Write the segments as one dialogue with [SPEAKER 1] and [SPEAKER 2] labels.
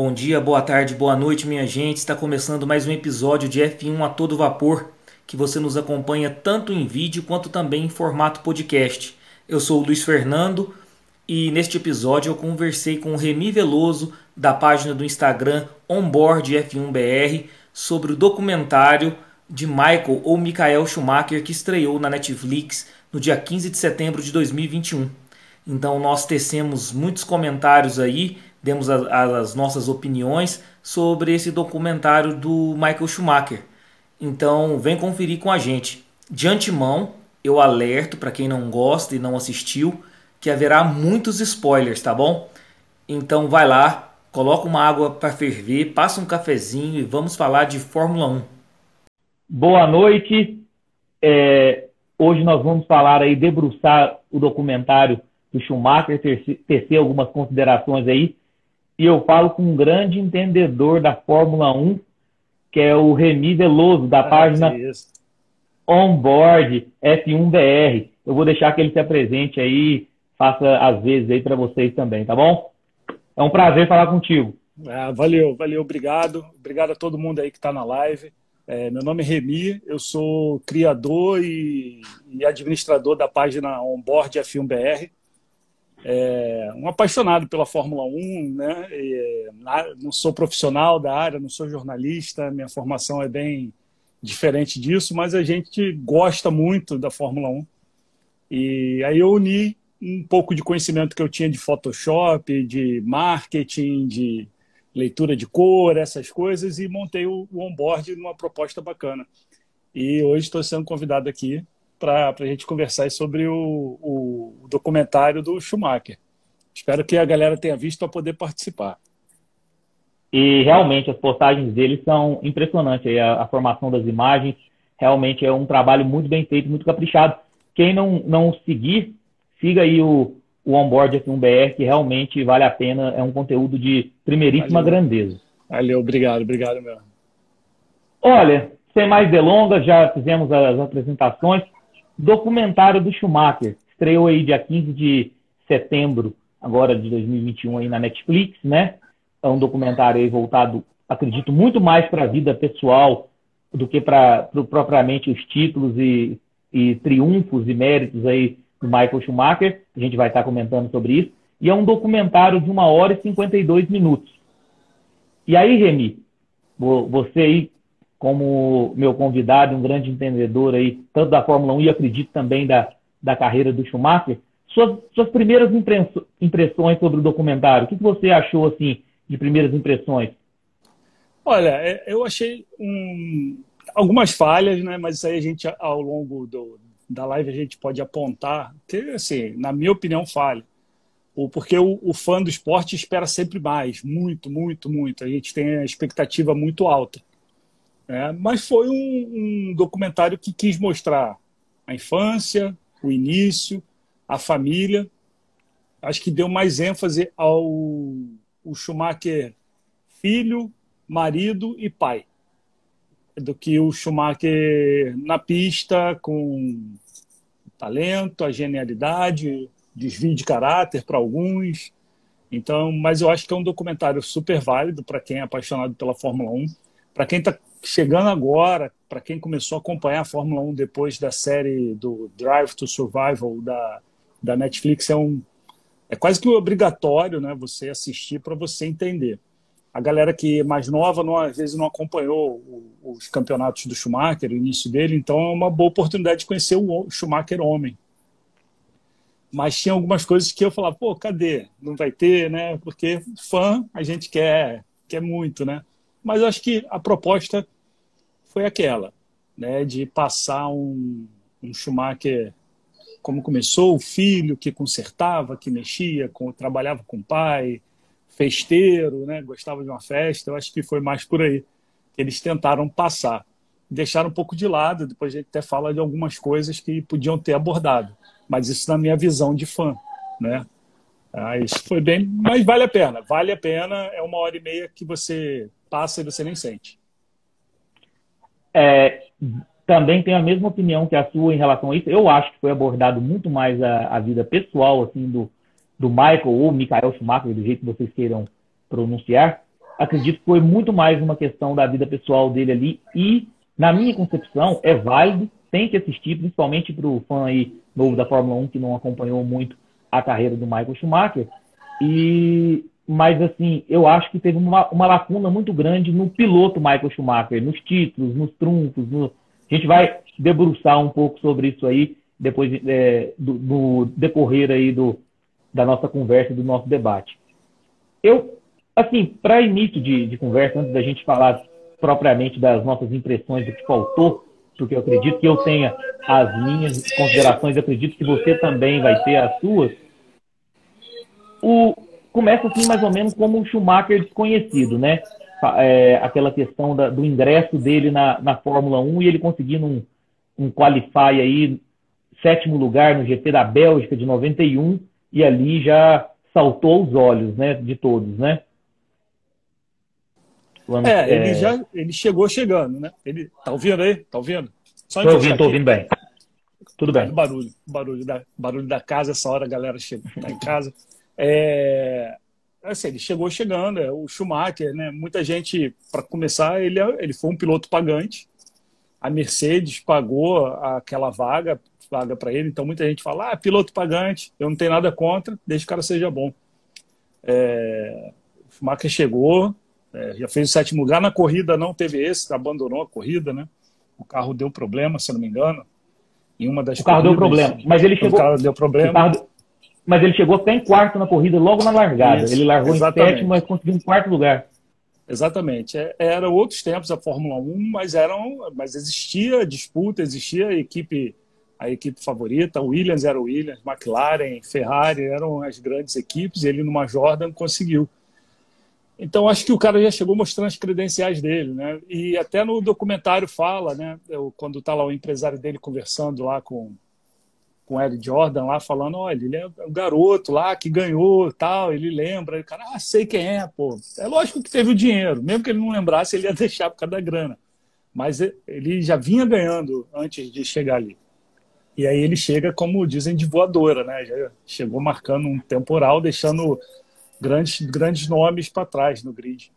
[SPEAKER 1] Bom dia, boa tarde, boa noite, minha gente. Está começando mais um episódio de F1 a todo vapor, que você nos acompanha tanto em vídeo quanto também em formato podcast. Eu sou o Luiz Fernando e neste episódio eu conversei com o Remy Veloso da página do Instagram Onboard F1BR sobre o documentário de Michael ou Michael Schumacher que estreou na Netflix no dia 15 de setembro de 2021. Então nós tecemos muitos comentários aí demos a, as nossas opiniões sobre esse documentário do Michael Schumacher. Então, vem conferir com a gente. De antemão, eu alerto para quem não gosta e não assistiu que haverá muitos spoilers, tá bom? Então, vai lá, coloca uma água para ferver, passa um cafezinho e vamos falar de Fórmula 1.
[SPEAKER 2] Boa noite. É, hoje nós vamos falar aí, debruçar o documentário do Schumacher, tecer algumas considerações aí e eu falo com um grande entendedor da Fórmula 1, que é o Remy Veloso, da ah, página Onboard F1BR. Eu vou deixar que ele se apresente aí, faça às vezes aí para vocês também, tá bom? É um prazer falar contigo.
[SPEAKER 3] Ah, valeu, valeu, obrigado. Obrigado a todo mundo aí que está na live. É, meu nome é Remy, eu sou criador e, e administrador da página Onboard F1BR é, um apaixonado pela Fórmula 1, né? E, não sou profissional da área, não sou jornalista, minha formação é bem diferente disso, mas a gente gosta muito da Fórmula 1. E aí eu uni um pouco de conhecimento que eu tinha de Photoshop, de marketing, de leitura de cor, essas coisas, e montei o, o onboard numa proposta bacana. E hoje estou sendo convidado aqui para a gente conversar sobre o, o, documentário do Schumacher. Espero que a galera tenha visto para poder participar.
[SPEAKER 2] E realmente as postagens dele são impressionantes. A, a, formação das imagens realmente é um trabalho muito bem feito, muito caprichado. Quem não, não seguir, siga aí o, o Onboard F1BR, que realmente vale a pena. É um conteúdo de primeiríssima Valeu. grandeza.
[SPEAKER 3] Valeu, obrigado, obrigado mesmo.
[SPEAKER 2] Olha, sem mais delongas, já fizemos as apresentações documentário do Schumacher. Estreou aí dia 15 de setembro, agora de 2021, aí na Netflix, né? É um documentário aí voltado, acredito, muito mais para a vida pessoal do que para propriamente os títulos e, e triunfos e méritos aí do Michael Schumacher. A gente vai estar comentando sobre isso. E é um documentário de uma hora e 52 minutos. E aí, Remy, você aí como meu convidado, um grande entendedor aí, tanto da Fórmula 1 e acredito também da, da carreira do Schumacher. Suas, suas primeiras impressões sobre o documentário, o que você achou assim de primeiras impressões?
[SPEAKER 3] Olha, é, eu achei um, algumas falhas, né? Mas isso aí a gente ao longo do, da live a gente pode apontar que, assim, na minha opinião, falha. Porque o, o fã do esporte espera sempre mais, muito, muito, muito. A gente tem a expectativa muito alta. É, mas foi um, um, documentário que quis mostrar a infância, o início, a família. Acho que deu mais ênfase ao o Schumacher filho, marido e pai do que o Schumacher na pista com talento, a genialidade, desvio de caráter para alguns. Então, mas eu acho que é um documentário super válido para quem é apaixonado pela Fórmula 1 para quem está chegando agora, para quem começou a acompanhar a Fórmula 1 depois da série do Drive to Survival da, da Netflix, é, um, é quase que obrigatório né, você assistir para você entender. A galera que é mais nova, não, às vezes, não acompanhou os campeonatos do Schumacher, o início dele, então é uma boa oportunidade de conhecer o Schumacher homem. Mas tinha algumas coisas que eu falava, pô, cadê? Não vai ter, né? Porque fã a gente quer, quer muito, né? Mas acho que a proposta foi aquela, né, de passar um, um Schumacher como começou, o filho que consertava, que mexia, com, trabalhava com o pai, festeiro, né, gostava de uma festa. Eu acho que foi mais por aí que eles tentaram passar. Deixaram um pouco de lado, depois a gente até fala de algumas coisas que podiam ter abordado. Mas isso na minha visão de fã, né? Ah, isso foi bem, mas vale a pena, vale a pena. É uma hora e meia que você passa e você nem sente.
[SPEAKER 2] É, também tenho a mesma opinião que a sua em relação a isso. Eu acho que foi abordado muito mais a, a vida pessoal assim do, do Michael ou Michael Schumacher, do jeito que vocês queiram pronunciar. acredito que foi muito mais uma questão da vida pessoal dele ali e, na minha concepção, é válido, tem que assistir, principalmente para o fã aí novo da Fórmula 1 que não acompanhou muito a carreira do Michael Schumacher. E mas assim, eu acho que teve uma, uma lacuna muito grande no piloto Michael Schumacher, nos títulos, nos trunfos. No... A gente vai debruçar um pouco sobre isso aí depois é, do, do, decorrer aí do, da nossa conversa, do nosso debate. Eu, assim, para início de, de conversa, antes da gente falar propriamente das nossas impressões do que faltou, porque eu acredito que eu tenha as minhas considerações, acredito que você também vai ter as suas. O, começa assim mais ou menos como um Schumacher desconhecido, né? É, aquela questão da, do ingresso dele na, na Fórmula 1 e ele conseguindo um, um qualify aí, sétimo lugar no GP da Bélgica de 91, e ali já saltou os olhos né, de todos, né?
[SPEAKER 3] é, é, ele já ele chegou chegando, né? Ele tá ouvindo aí? Tá ouvindo?
[SPEAKER 2] Só tô ouvindo, tô ouvindo bem. Tudo bem.
[SPEAKER 3] Barulho, barulho da, barulho da casa, essa hora a galera chega, tá em casa. É, assim, ele chegou chegando, é, o Schumacher, né? Muita gente, para começar, ele, é, ele foi um piloto pagante. A Mercedes pagou aquela vaga, vaga para ele. Então muita gente fala, ah, piloto pagante, eu não tenho nada contra, desde que o cara seja bom. É, o Schumacher chegou, é, já fez o sétimo lugar na corrida, não teve esse, abandonou a corrida, né? O carro deu problema, se não me engano. Em uma das
[SPEAKER 2] o carro corridas, deu problema, mas ele chegou. O
[SPEAKER 3] carro deu problema.
[SPEAKER 2] O carro, mas ele chegou até em quarto na corrida, logo na largada. Isso, ele largou exatamente. em sétimo, mas conseguiu um quarto lugar.
[SPEAKER 3] Exatamente. É, era outros tempos a Fórmula 1, mas eram, mas existia disputa, existia a equipe, a equipe favorita. Williams era o Williams, McLaren, Ferrari eram as grandes equipes. E ele numa Jordan conseguiu. Então acho que o cara já chegou mostrando as credenciais dele, né? E até no documentário fala, né? Eu, quando está lá o empresário dele conversando lá com com o Ed Jordan lá falando, olha, ele é o garoto lá que ganhou tal, ele lembra, o cara, ah, sei quem é, pô. É lógico que teve o dinheiro, mesmo que ele não lembrasse, ele ia deixar por causa da grana. Mas ele já vinha ganhando antes de chegar ali. E aí ele chega, como dizem, de voadora, né? Já chegou marcando um temporal, deixando grandes, grandes nomes para trás no grid.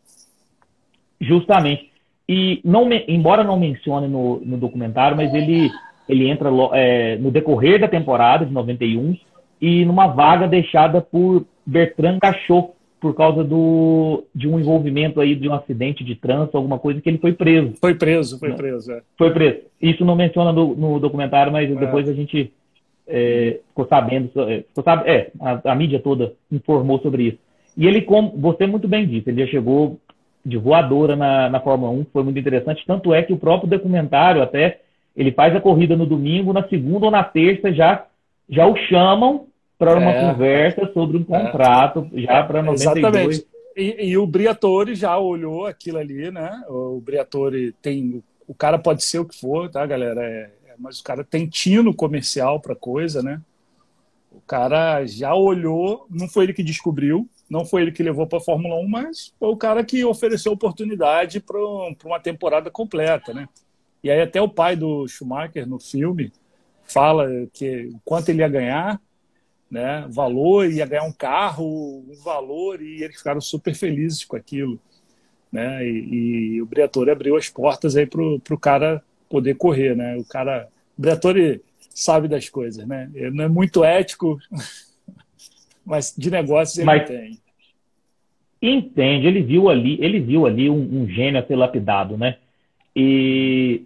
[SPEAKER 2] Justamente. E não, embora não mencione no, no documentário, mas ele ele entra é, no decorrer da temporada de 91 e numa vaga deixada por Bertrand Cachot por causa do, de um envolvimento aí de um acidente de trânsito, alguma coisa que ele foi preso.
[SPEAKER 3] Foi preso, foi preso. É.
[SPEAKER 2] Foi preso. Isso não menciona no, no documentário, mas é. depois a gente é, ficou sabendo, é, ficou sabe, é, a, a, mídia toda informou sobre isso. E ele, como você muito bem disse, ele já chegou de voadora na, na Fórmula 1, foi muito interessante, tanto é que o próprio documentário até ele faz a corrida no domingo, na segunda ou na terça já, já o chamam para uma é, conversa sobre um contrato, é, já para 92. Exatamente.
[SPEAKER 3] E, e, o Briatore já olhou aquilo ali, né? O Briatore tem. O cara pode ser o que for, tá, galera? É, é mas o cara tem tino comercial para coisa, né? O cara já olhou, não foi ele que descobriu, não foi ele que levou para a Fórmula 1, mas foi o cara que ofereceu oportunidade para uma temporada completa, né? E aí até o pai do Schumacher no filme fala que quanto ele ia ganhar, né, valor, ia ganhar um carro, um valor, e eles ficaram super felizes com aquilo. Né? E, e o Briatore abriu as portas aí pro, pro cara poder correr, né? O cara, o Briatore sabe das coisas, né? Ele não é muito ético, mas de negócios ele mas, tem.
[SPEAKER 2] Entende, ele viu ali, ele viu ali um, um gênio a ser lapidado, né? E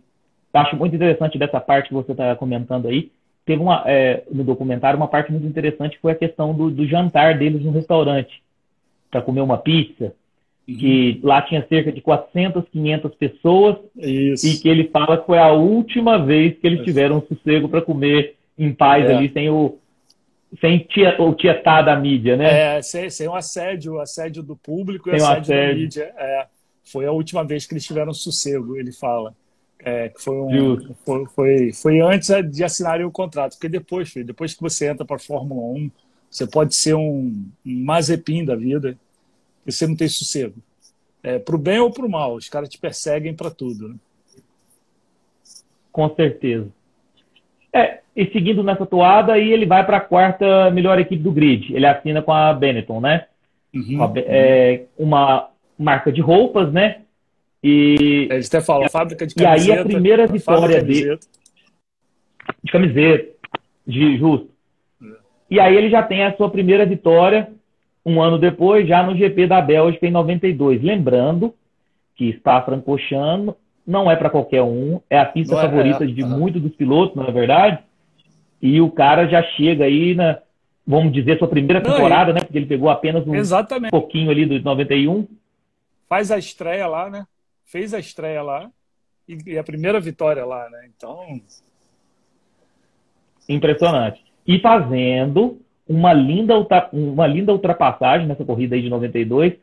[SPEAKER 2] acho muito interessante dessa parte que você está comentando aí. Teve uma, é, no documentário uma parte muito interessante foi a questão do, do jantar deles no restaurante para comer uma pizza. Uhum. Que lá tinha cerca de 400, 500 pessoas Isso. e que ele fala que foi a última vez que eles tiveram sossego para comer em paz é. ali, sem o, sem tia, o tietar da mídia, né?
[SPEAKER 3] É, sem, sem o assédio, o assédio do público e o assédio, assédio, da mídia. É, foi a última vez que eles tiveram sossego, ele fala. É, que foi, um, foi, foi, foi, antes de assinarem o contrato, porque depois, filho, depois que você entra para a Fórmula 1, você pode ser um, um Mazepin da vida, e você não tem sossego. É, para o bem ou para o mal, os caras te perseguem para tudo. Né?
[SPEAKER 2] Com certeza. É, e seguindo nessa toada, aí ele vai para a quarta melhor equipe do grid. Ele assina com a Benetton, né? Uhum, a, é, uma marca de roupas, né? E,
[SPEAKER 3] Eles até falam, fábrica de
[SPEAKER 2] camiseta. E aí a primeira vitória dele. De camiseta, de justo. É. E aí ele já tem a sua primeira vitória um ano depois, já no GP da Bélgica em 92. Lembrando que Spa-Francorchamps não é para qualquer um, é a pista é, favorita é, de é. muitos dos pilotos, não é verdade? E o cara já chega aí na, vamos dizer, sua primeira temporada, não, né? Porque ele pegou apenas um exatamente. pouquinho ali do 91.
[SPEAKER 3] Faz a estreia lá, né? Fez a estreia lá e, e a primeira vitória lá, né? Então.
[SPEAKER 2] Impressionante. E fazendo uma linda, uma linda ultrapassagem nessa corrida aí de 92,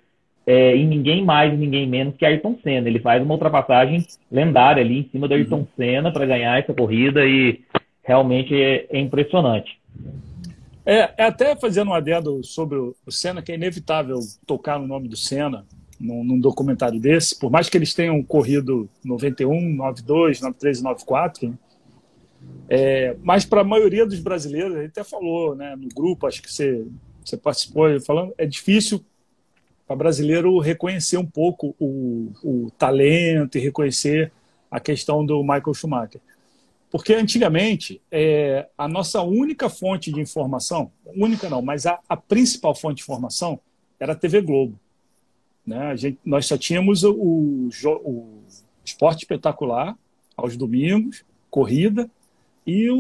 [SPEAKER 2] é, em ninguém mais e ninguém menos que Ayrton Senna. Ele faz uma ultrapassagem lendária ali em cima do Ayrton uhum. Senna para ganhar essa corrida e realmente é, é impressionante.
[SPEAKER 3] É, é, até fazendo um adendo sobre o Senna, que é inevitável tocar no nome do Senna num, num, documentário desse, por mais que eles tenham corrido 91, 92, 93 e 94, né? é, mas para a maioria dos brasileiros, gente até falou né, no grupo, acho que você, você participou, falando, é difícil para brasileiro reconhecer um pouco o, o talento e reconhecer a questão do Michael Schumacher. Porque antigamente, é, a nossa única fonte de informação, única não, mas a, a principal fonte de informação era a TV Globo. Né? A gente, nós só tínhamos o, o, o esporte espetacular aos domingos, corrida, e o,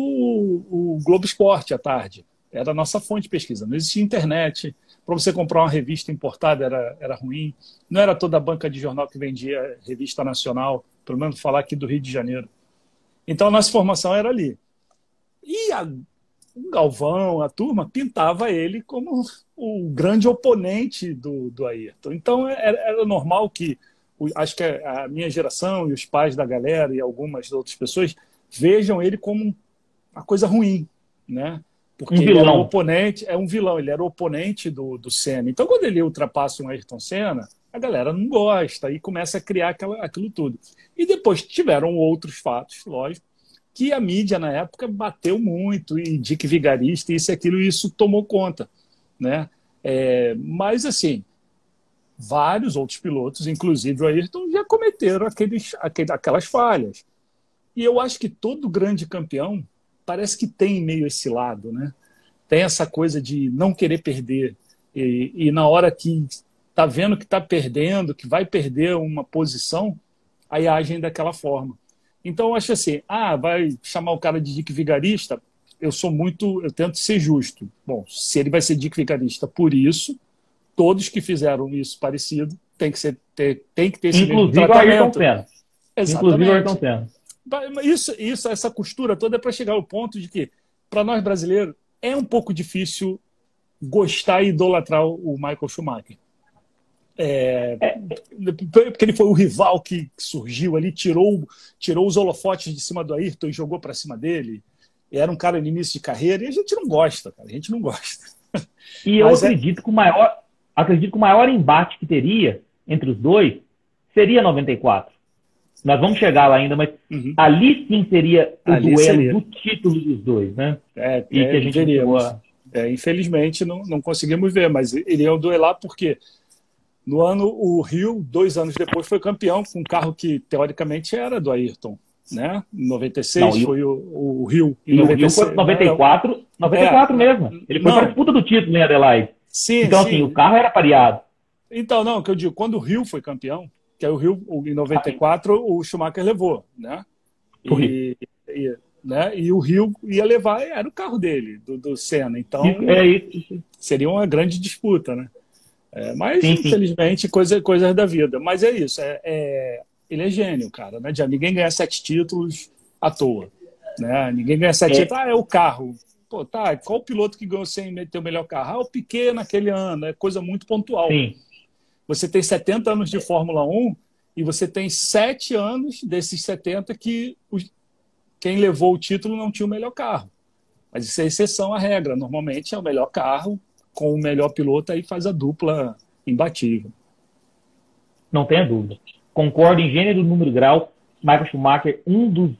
[SPEAKER 3] o Globo Esporte à tarde. Era a nossa fonte de pesquisa. Não existia internet. Para você comprar uma revista importada era, era ruim. Não era toda a banca de jornal que vendia revista nacional, pelo menos falar aqui do Rio de Janeiro. Então a nossa formação era ali. E a, o Galvão, a turma, pintava ele como o grande oponente do, do Ayrton. Então era, era normal que, acho que a minha geração e os pais da galera e algumas outras pessoas vejam ele como uma coisa ruim, né? Porque um ele era o oponente, é um vilão, ele era o oponente do, do Senna. Então, quando ele ultrapassa um Ayrton Senna, a galera não gosta e começa a criar aquela, aquilo tudo. E depois tiveram outros fatos, lógico, que a mídia na época bateu muito, e Dick Vigarista, isso e aquilo, isso tomou conta. Né? É, mas, assim, vários outros pilotos, inclusive o Ayrton, já cometeram aqueles, aquelas falhas. E eu acho que todo grande campeão parece que tem meio esse lado, né? Tem essa coisa de não querer perder. E, e na hora que está vendo que está perdendo, que vai perder uma posição, aí agem daquela forma. Então eu acho assim, ah, vai chamar o cara de Dick Vigarista, eu sou muito, eu tento ser justo. Bom, se ele vai ser Dick Vigarista por isso, todos que fizeram isso parecido tem que ser ter, tem que ter esse
[SPEAKER 2] Inclusive mesmo tratamento. Ayrton Exatamente. Inclusive o Ayrton Senna.
[SPEAKER 3] Isso, isso, essa costura toda é para chegar ao ponto de que, para nós brasileiros, é um pouco difícil gostar e idolatrar o Michael Schumacher. É, porque ele foi o rival que surgiu ali, tirou, tirou os holofotes de cima do Ayrton e jogou para cima dele. Era um cara no início de carreira e a gente não gosta, cara. A gente não gosta.
[SPEAKER 2] E eu Mas é acredito é... que o maior, acredito que o maior embate que teria entre os dois seria 94. Nós vamos chegar lá ainda, mas uhum. ali sim seria o ali duelo seria. do título dos dois, né?
[SPEAKER 3] É, e é, que a gente veríamos. É, infelizmente não, não conseguimos ver, mas iriam duelar porque no ano, o Rio, dois anos depois, foi campeão com um carro que, teoricamente, era do Ayrton. Né? Em 96 não, foi o, o Rio.
[SPEAKER 2] Em 96, o 94, 94 é, mesmo. Ele foi para a disputa do título em Adelaide. Sim, então, assim, sim. assim, o carro era pareado.
[SPEAKER 3] Então, não, que eu digo, quando o Rio foi campeão, que é o Rio, em 94, ah, o Schumacher levou, né? E, e, né? e o Rio ia levar, era o carro dele, do, do Senna. Então, é isso. seria uma grande disputa, né? É, mas, sim, infelizmente, coisa, coisas da vida. Mas é isso. É, é, ele é gênio, cara. Né? Ninguém ganha sete títulos à toa. Né? Ninguém ganha sete é. títulos. Ah, é o carro. Pô, tá. Qual o piloto que ganhou sem ter o melhor carro? Ah, o Piquet naquele ano. É coisa muito pontual. Sim. Você tem 70 anos de Fórmula 1 e você tem sete anos desses 70 que os, quem levou o título não tinha o melhor carro. Mas isso é exceção à regra. Normalmente é o melhor carro com o melhor piloto, aí faz a dupla imbatível.
[SPEAKER 2] Não tenha dúvida. Concordo em gênero, número e grau. Michael Schumacher, um dos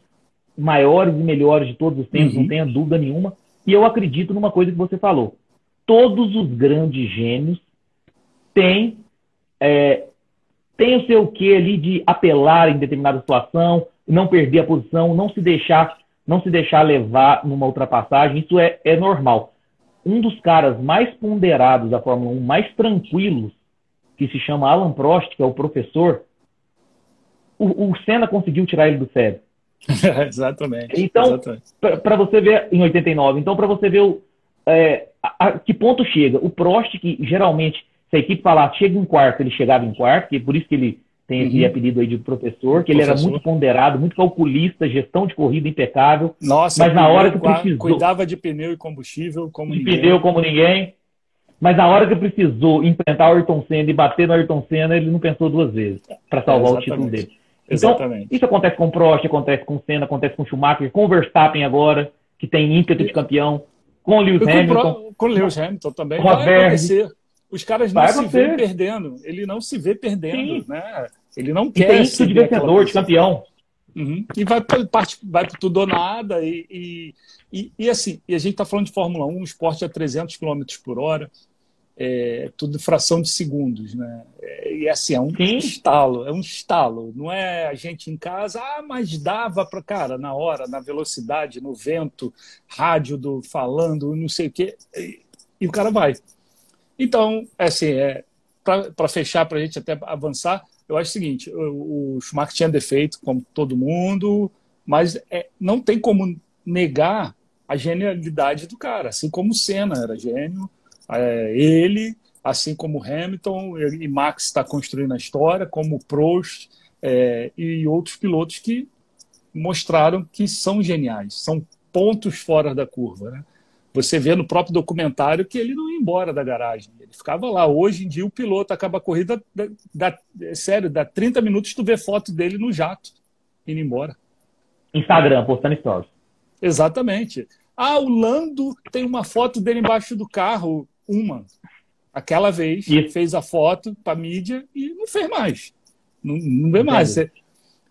[SPEAKER 2] maiores e melhores de todos os tempos, uhum. não tenha dúvida nenhuma. E eu acredito numa coisa que você falou. Todos os grandes gênios têm é, tem o seu quê ali de apelar em determinada situação, não perder a posição, não se deixar, não se deixar levar numa ultrapassagem. Isso é, é normal. Um dos caras mais ponderados da Fórmula 1, mais tranquilos, que se chama Alan Prost, que é o professor, o, o Senna conseguiu tirar ele do sério.
[SPEAKER 3] exatamente.
[SPEAKER 2] Então, para você ver em 89, então para você ver o, é, a, a, que ponto chega. O Prost, que geralmente, se a equipe falar chega em quarto, ele chegava em quarto, que é por isso que ele tem esse uhum. apelido aí de professor, que professor. ele era muito ponderado, muito calculista, gestão de corrida impecável.
[SPEAKER 3] Nossa, mas na hora que precisou. Cuidava de pneu e combustível como
[SPEAKER 2] de ninguém. pneu como ninguém. Mas na hora que precisou enfrentar o Ayrton Senna e bater no Ayrton Senna, ele não pensou duas vezes para salvar é, o título dele. Então, Exatamente. isso acontece com o Prost, acontece com o Senna, acontece com o Schumacher, com o Verstappen agora, que tem ímpeto de campeão, com o Lewis Hamilton.
[SPEAKER 3] Com o Lewis Hamilton também. Acontecer. Os caras não se vê perdendo. Ele não se vê perdendo, Sim. né? Ele não quer. E tem
[SPEAKER 2] ímpeto de vencedor, de campeão.
[SPEAKER 3] Uhum. E vai para vai tudo ou nada. E, e, e, e, assim, e a gente está falando de Fórmula 1, um esporte a 300 km por hora é, tudo fração de segundos, né? É, e assim, é um Sim. estalo, é um estalo. Não é a gente em casa, ah, mas dava para cara, na hora, na velocidade, no vento, rádio do falando, não sei o quê, e, e o cara vai. Então, é assim, é, para fechar, para a gente até avançar, eu acho o seguinte: o, o Schumacher tinha defeito, como todo mundo, mas é, não tem como negar a genialidade do cara, assim como o Senna era gênio é, ele, assim como Hamilton e Max está construindo a história, como Prost é, e outros pilotos que mostraram que são geniais, são pontos fora da curva. Né? Você vê no próprio documentário que ele não ia embora da garagem, ele ficava lá. Hoje em dia o piloto acaba a corrida, dá, dá, sério, dá 30 minutos tu vê foto dele no jato, indo embora.
[SPEAKER 2] Instagram, postando stories.
[SPEAKER 3] Exatamente. Ah, o Lando tem uma foto dele embaixo do carro uma. Aquela vez, Isso. fez a foto para mídia e não fez mais. Não, não vê mais.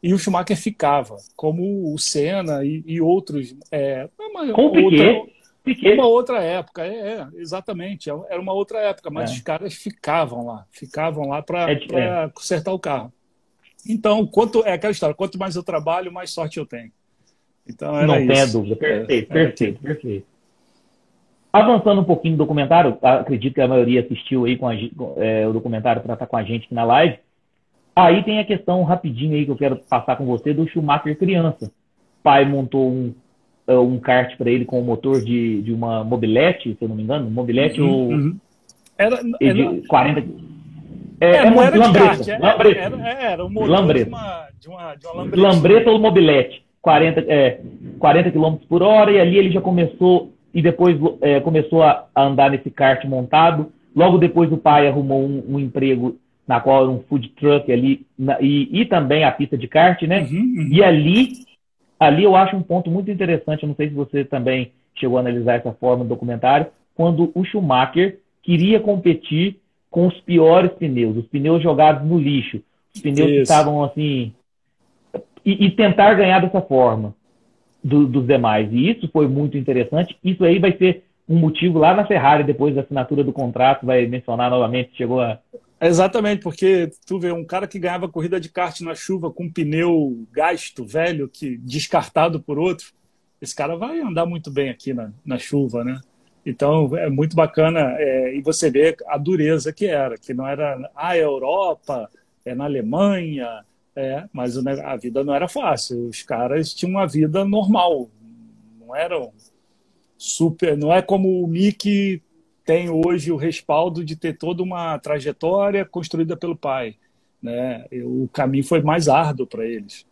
[SPEAKER 3] E o Schumacher ficava, como o Senna e, e outros. É,
[SPEAKER 2] uma, outra,
[SPEAKER 3] Piquet. Uma outra época, é, é, exatamente. É, era uma outra época, mas é. os caras ficavam lá, ficavam lá para é, consertar o carro. Então, quanto é aquela história, quanto mais eu trabalho, mais sorte eu tenho. Então, era
[SPEAKER 2] Não
[SPEAKER 3] isso.
[SPEAKER 2] tenha dúvida. Perfeito, é, perfeito, perfeito. Avançando um pouquinho no documentário, acredito que a maioria assistiu aí com a, é, o documentário para estar com a gente aqui na live. Aí tem a questão rapidinho aí que eu quero passar com você do Schumacher criança. Pai montou um, é, um kart para ele com o motor de, de uma mobilete, se eu não me engano, mobilete uhum, ou uhum.
[SPEAKER 3] era, era de
[SPEAKER 2] 40
[SPEAKER 3] é, é, é era lambreta, kart, é, lambreta. Era, era, um motor lambreta. De, uma, de, uma, de uma lambreta.
[SPEAKER 2] Lambreta ou mobilete, 40, é, 40 km por hora, e ali ele já começou e depois é, começou a, a, andar nesse kart montado. Logo depois o pai arrumou um, um emprego na qual era um food truck ali na, e, e, também a pista de kart, né? Uhum, uhum. E ali, ali eu acho um ponto muito interessante. Eu não sei se você também chegou a analisar essa forma no documentário, quando o Schumacher queria competir com os piores pneus, os pneus jogados no lixo, os pneus Isso. que estavam assim e, e tentar ganhar dessa forma do, dos demais. E isso foi muito interessante. Isso aí vai ser um motivo lá na Ferrari, depois da assinatura do contrato, vai mencionar novamente, chegou a.
[SPEAKER 3] Exatamente, porque tu vê um cara que ganhava corrida de kart na chuva com um pneu gasto, velho, que descartado por outro, esse cara vai andar muito bem aqui na, na chuva, né? Então é muito bacana é, e você vê a dureza que era, que não era ah, é Europa, é na Alemanha, é, mas a vida não era fácil. Os caras tinham uma vida normal, não eram super. Não é como o Mickey tem hoje o respaldo de ter toda uma trajetória construída pelo pai. Né? O caminho foi mais árduo para eles.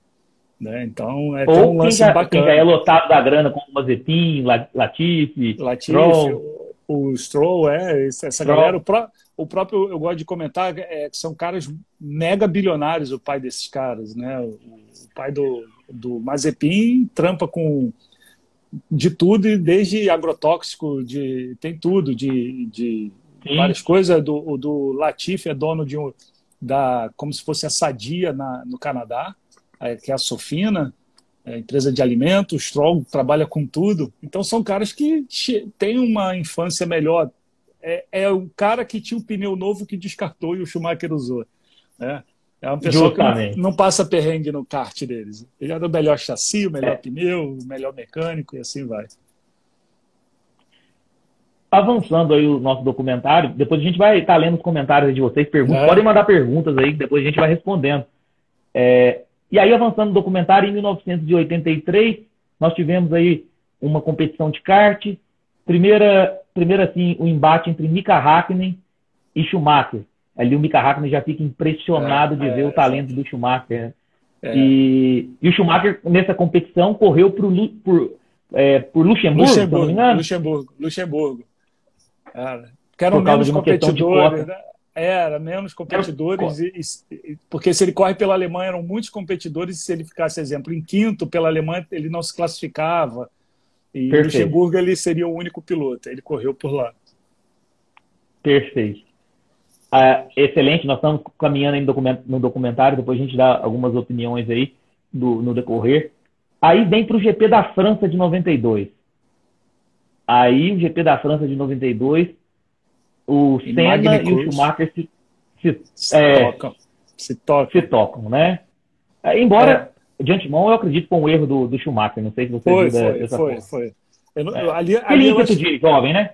[SPEAKER 3] Né? Então é
[SPEAKER 2] Ou um lance já, bacana. Quem já é lotado da grana, como o Mazepin, Latifi,
[SPEAKER 3] Latifi Stroll. o Stroll, é, essa Stroll. galera. O, pró o próprio, eu gosto de comentar, é, que são caras mega bilionários, o pai desses caras, né? O, o pai do, do Mazepin trampa com de tudo, desde agrotóxico, de, tem tudo, de, de várias coisas. Do, do Latifi é dono de um, da, como se fosse a Sadia na, no Canadá, que é a Sofina, é, empresa de alimentos, Stroll trabalha com tudo. Então são caras que têm uma infância melhor, é, é o cara que tinha o pneu novo que descartou e o Schumacher usou. Né? É uma pessoa Justamente. que não, passa perrengue no kart deles. Ele era o melhor chassi, o melhor é. pneu, o melhor mecânico e assim vai.
[SPEAKER 2] Avançando aí o nosso documentário, depois a gente vai estar tá lendo os comentários de vocês, perguntas. É. Podem mandar perguntas aí, depois a gente vai respondendo. É, e aí, avançando no documentário, em 1983, nós tivemos aí uma competição de kart. Primeira, primeira assim, o embate entre Mika Hakkinen e Schumacher. Ali o Mika Hakkinen já fica impressionado é, de ver é, o talento do Schumacher. Né? É. E, e, o Schumacher, nessa competição, correu por, por, é, por Luxemburgo,
[SPEAKER 3] Luxemburgo, Luxemburgo, Luxemburgo. Que eram menos competidores, né? Era, menos competidores, e, e, porque se ele corre pela Alemanha, eram muitos competidores, e se ele ficasse, exemplo, em quinto pela Alemanha, ele não se classificava. E Perfeito. Luxemburgo ele seria o único piloto, ele correu por lá.
[SPEAKER 2] Perfeito. Ah, excelente, nós estamos caminhando no documentário, depois a gente dá algumas opiniões aí do, no decorrer. Aí vem para o GP da França de 92. Aí o GP da França de 92, o e Senna e o Schumacher se, se, se, é, tocam. se, tocam. se tocam, né? É, embora, é. de antemão, eu acredito com o erro do, do Schumacher, não sei se você
[SPEAKER 3] foi, foi, dessa foi, foi. Eu,
[SPEAKER 2] é. ali, ali eu acho... de jovem, né?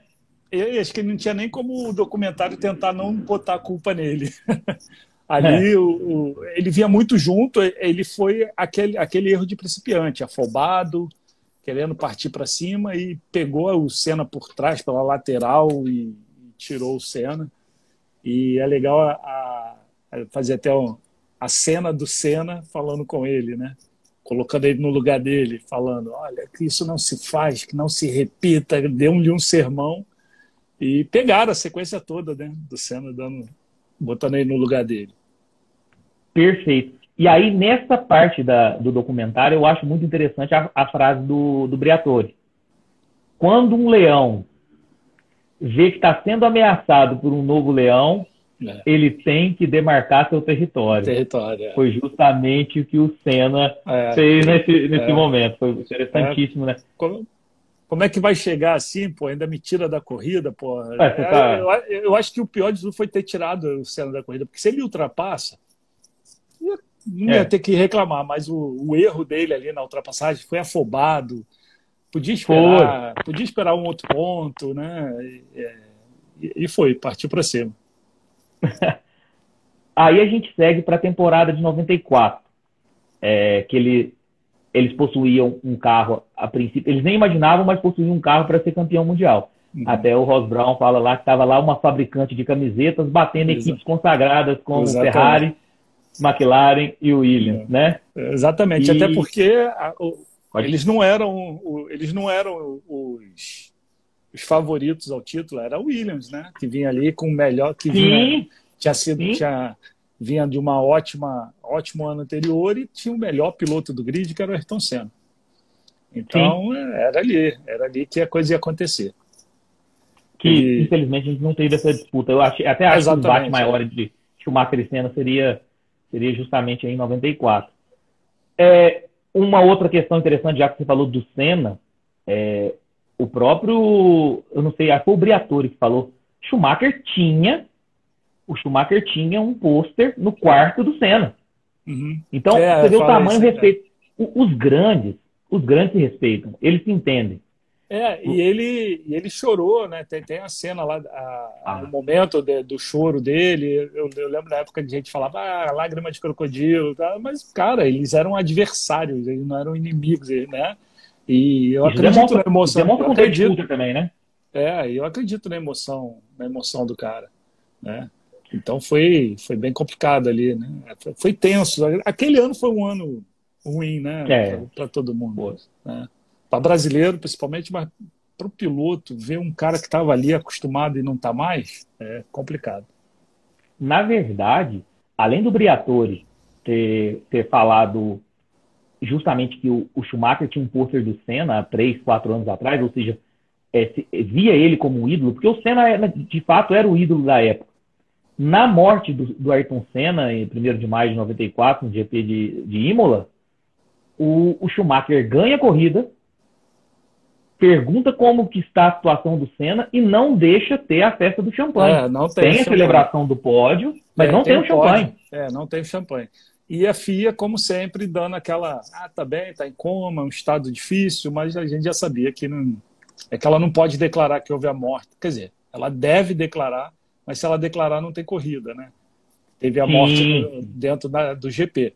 [SPEAKER 3] Eu acho que não tinha nem como o documentário tentar não botar a culpa nele. Ali é. o, o, ele vinha muito junto, ele foi aquele, aquele erro de principiante, afobado, querendo partir para cima e pegou o Senna por trás, pela lateral e, tirou o Senna. E é legal a, a, a fazer até um, a cena do Senna falando com ele, né? Colocando ele no lugar dele, falando: olha, que isso não se faz, que não se repita. Deu-lhe um sermão e pegaram a sequência toda né, do Senna, dando, botando ele no lugar dele.
[SPEAKER 2] Perfeito. E aí, nessa parte da, do documentário, eu acho muito interessante a, a frase do, do Briatore. Quando um leão vê que está sendo ameaçado por um novo leão, é. ele tem que demarcar seu território.
[SPEAKER 3] território é.
[SPEAKER 2] Foi justamente o que o Senna é. fez nesse, nesse é. momento. Foi interessantíssimo, né?
[SPEAKER 3] Como, como, é que vai chegar assim, pô? Ainda me tira da corrida, pô. É, tá... eu, eu, acho que o pior de tudo foi ter tirado o Senna da corrida, porque se ele ultrapassa, não ia é. ter que reclamar, mas o, o, erro dele ali na ultrapassagem foi afobado. Podia esperar, foi. podia esperar um outro ponto, né? E, e foi, partiu para cima.
[SPEAKER 2] Aí a gente segue para a temporada de 94, é, que ele, eles possuíam um carro, a princípio, eles nem imaginavam, mas possuíam um carro para ser campeão mundial. Uhum. Até o Ross Brown fala lá que estava lá uma fabricante de camisetas batendo Exato. equipes consagradas como Exatamente. Ferrari, McLaren e Williams, é. né?
[SPEAKER 3] Exatamente, e... até porque a, o, eles não eram, o, eles não eram os, os, favoritos ao título, era o Williams, né? Que vinha ali com o melhor, que vinha, tinha sido, Sim. tinha, vinha de uma ótima, ótimo ano anterior e tinha o melhor piloto do grid, que era o Ayrton Senna. Então Sim. era ali, era ali que a coisa ia acontecer.
[SPEAKER 2] Que e... infelizmente a gente não teve essa disputa. Eu achei, até acho Exatamente, que o embate maior é. de Schumacher e Senna seria seria justamente em 94. É, uma outra questão interessante, já que você falou do Senna, é, o próprio, eu não sei, foi o Briatore que falou, Schumacher tinha, o Schumacher tinha um pôster no quarto do Senna. Uhum. Então, é, você vê o tamanho e respeito. É. Os grandes, os grandes se respeitam, eles se entendem.
[SPEAKER 3] É, e ele, e ele chorou, né? Tem, tem a cena lá, a, ah. o momento de, do choro dele. Eu, eu, lembro na época que a gente falava, ah, lágrima de crocodilo, tá? mas, cara, eles eram adversários, eles não eram inimigos, né? E eu acredito demonstra, na emoção.
[SPEAKER 2] Demonstra eu acredito também, né?
[SPEAKER 3] É, eu acredito na emoção, na emoção do cara, né? Então foi, foi bem complicado ali, né? Foi, tenso. Aquele ano foi um ano ruim, né? É. Para todo mundo. Né? para brasileiro principalmente, mas para o piloto, ver um cara que estava ali acostumado e não está mais, é complicado.
[SPEAKER 2] Na verdade, além do Briatore ter, ter falado justamente que o, o Schumacher tinha um pôster do Senna há três, quatro anos atrás, ou seja, é, se, via ele como um ídolo, porque o Senna, de fato, era o ídolo da época. Na morte do, do Ayrton Senna, em 1 de maio de 94, no GP de, de Imola, o, o Schumacher ganha a corrida, pergunta como que está a situação do Senna e não deixa ter a festa do champanhe. É,
[SPEAKER 3] não tem,
[SPEAKER 2] tem a celebração do pódio, mas é, não tem, tem o champanhe. Pódio.
[SPEAKER 3] É, não tem o champanhe. E a FIA, como sempre, dando aquela, ah, tá bem, tá em coma, um estado difícil, mas a gente já sabia que não, é que ela não pode declarar que houve a morte. Quer dizer, ela deve declarar, mas se ela declarar, não tem corrida, né? Teve a morte dentro da, do GP.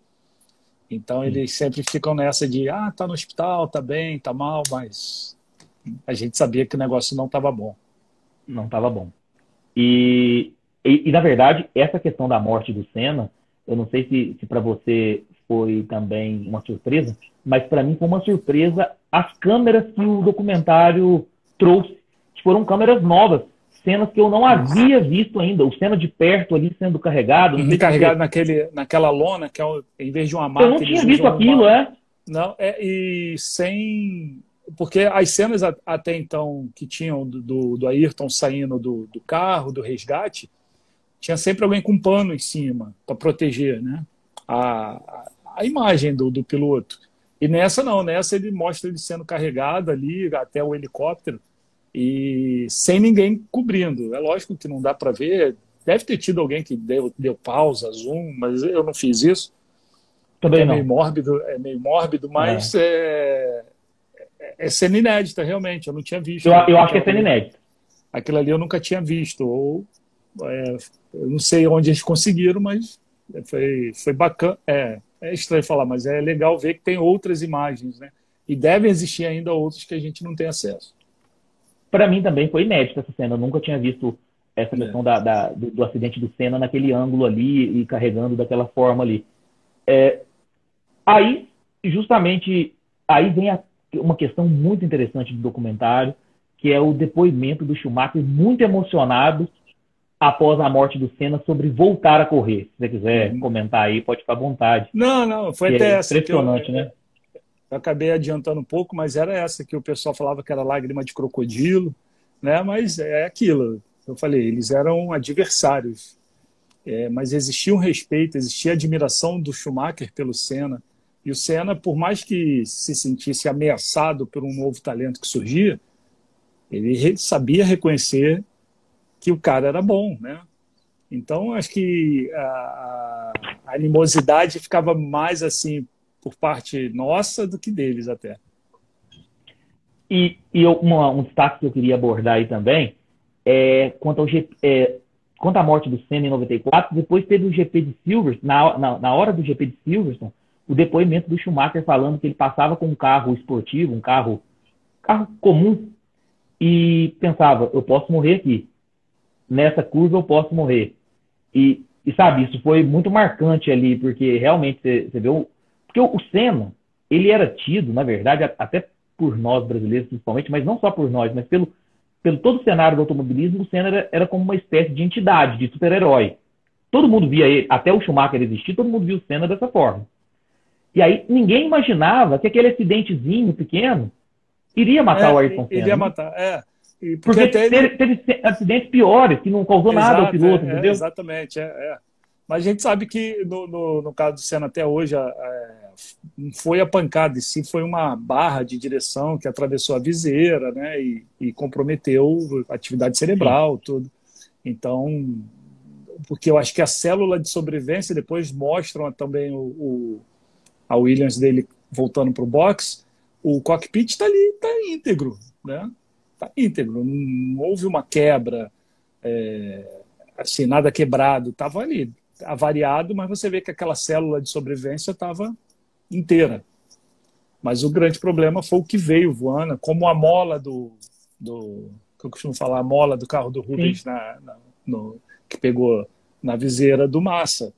[SPEAKER 3] Então eles sempre ficam nessa de, ah, tá no hospital, tá bem, tá mal, mas a gente sabia que o negócio não estava bom.
[SPEAKER 2] Não estava bom. E, e, e, na verdade, essa questão da morte do Senna, eu não sei se, se para você foi também uma surpresa, mas para mim foi uma surpresa as câmeras que o documentário trouxe, que foram câmeras novas, cenas que eu não havia visto ainda, o cena de perto ali sendo carregado.
[SPEAKER 3] Uhum, carregado naquele, naquela lona, que é em vez de uma máquina.
[SPEAKER 2] Eu não tinha visto aquilo, uma... é?
[SPEAKER 3] Não, é, e sem. Porque as cenas até então que tinham do, do Ayrton saindo do, do carro, do resgate, tinha sempre alguém com um pano em cima para proteger né? a, a, a imagem do, do piloto. E nessa não, nessa ele mostra ele sendo carregado ali até o helicóptero e sem ninguém cobrindo. É lógico que não dá para ver. Deve ter tido alguém que deu, deu pausa, zoom, mas eu não fiz isso. Também é não. meio mórbido, é meio mórbido, mas é. É, é, é cena inédita, realmente. Eu não tinha visto.
[SPEAKER 2] Eu, eu acho que é cena inédita.
[SPEAKER 3] Aquilo ali eu nunca tinha visto. Ou é, eu não sei onde eles conseguiram, mas foi, foi bacana. É, é estranho falar, mas é legal ver que tem outras imagens, né? E devem existir ainda outras que a gente não tem acesso.
[SPEAKER 2] Para mim também foi inédita essa cena. Eu nunca tinha visto essa é. questão da, da do, do, acidente do Senna naquele ângulo ali e carregando daquela forma ali. É, aí, justamente, aí vem a, uma questão muito interessante do documentário, que é o depoimento do Schumacher muito emocionado após a morte do Senna sobre voltar a correr. Se você quiser uhum. comentar aí, pode ficar à vontade.
[SPEAKER 3] Não, não, foi até é essa. Impressionante, eu, né? Eu acabei adiantando um pouco, mas era essa que o pessoal falava que era lágrima de crocodilo, né? Mas é aquilo. Eu falei, eles eram adversários, é, mas existia um respeito, existia admiração do Schumacher pelo Senna. E o Senna, por mais que se sentisse ameaçado por um novo talento que surgia, ele sabia reconhecer que o cara era bom, né? Então, acho que a, a animosidade ficava mais assim por parte nossa do que deles até.
[SPEAKER 2] E, e uma, um destaque que eu queria abordar aí também é quanto, ao, é, quanto à morte do Senna em 94, depois teve o GP de Silverstone, na, na, na hora do GP de Silverstone, o depoimento do Schumacher falando que ele passava com um carro esportivo, um carro, carro comum, e pensava, eu posso morrer aqui nessa curva eu posso morrer. E, e sabe, isso foi muito marcante ali, porque realmente você, você vê o. Porque o, Senna, ele era tido, na verdade, até por nós brasileiros principalmente, mas não só por nós, mas pelo, pelo todo o cenário do automobilismo, o Senna era, era como uma espécie de entidade, de super-herói. Todo mundo via ele, até o Schumacher existir, todo mundo via o Senna dessa forma. E aí ninguém imaginava que aquele acidentezinho pequeno iria matar
[SPEAKER 3] é,
[SPEAKER 2] o Ayrton Senna.
[SPEAKER 3] Iria matar, é.
[SPEAKER 2] E porque, porque teve... teve... acidentes piores que não causou Exato, nada ao piloto,
[SPEAKER 3] é,
[SPEAKER 2] entendeu?
[SPEAKER 3] Exatamente, é, é, Mas a gente sabe que no, no, no caso do Senna até hoje não foi a pancada, e sim foi uma barra de direção que atravessou a viseira, né? E, e comprometeu a atividade cerebral, sim. tudo. Então, porque eu acho que a célula de sobrevivência depois mostram também o, o a Williams dele voltando para o box, o cockpit está ali, está íntegro, né? está íntegro, não houve uma quebra, é, assim, nada quebrado, estava ali, avariado, mas você vê que aquela célula de sobrevivência estava inteira. Mas o grande problema foi o que veio voando, como a mola do, do que eu costumo falar, a mola do carro do Rubens na, na, no, que pegou na viseira do Massa.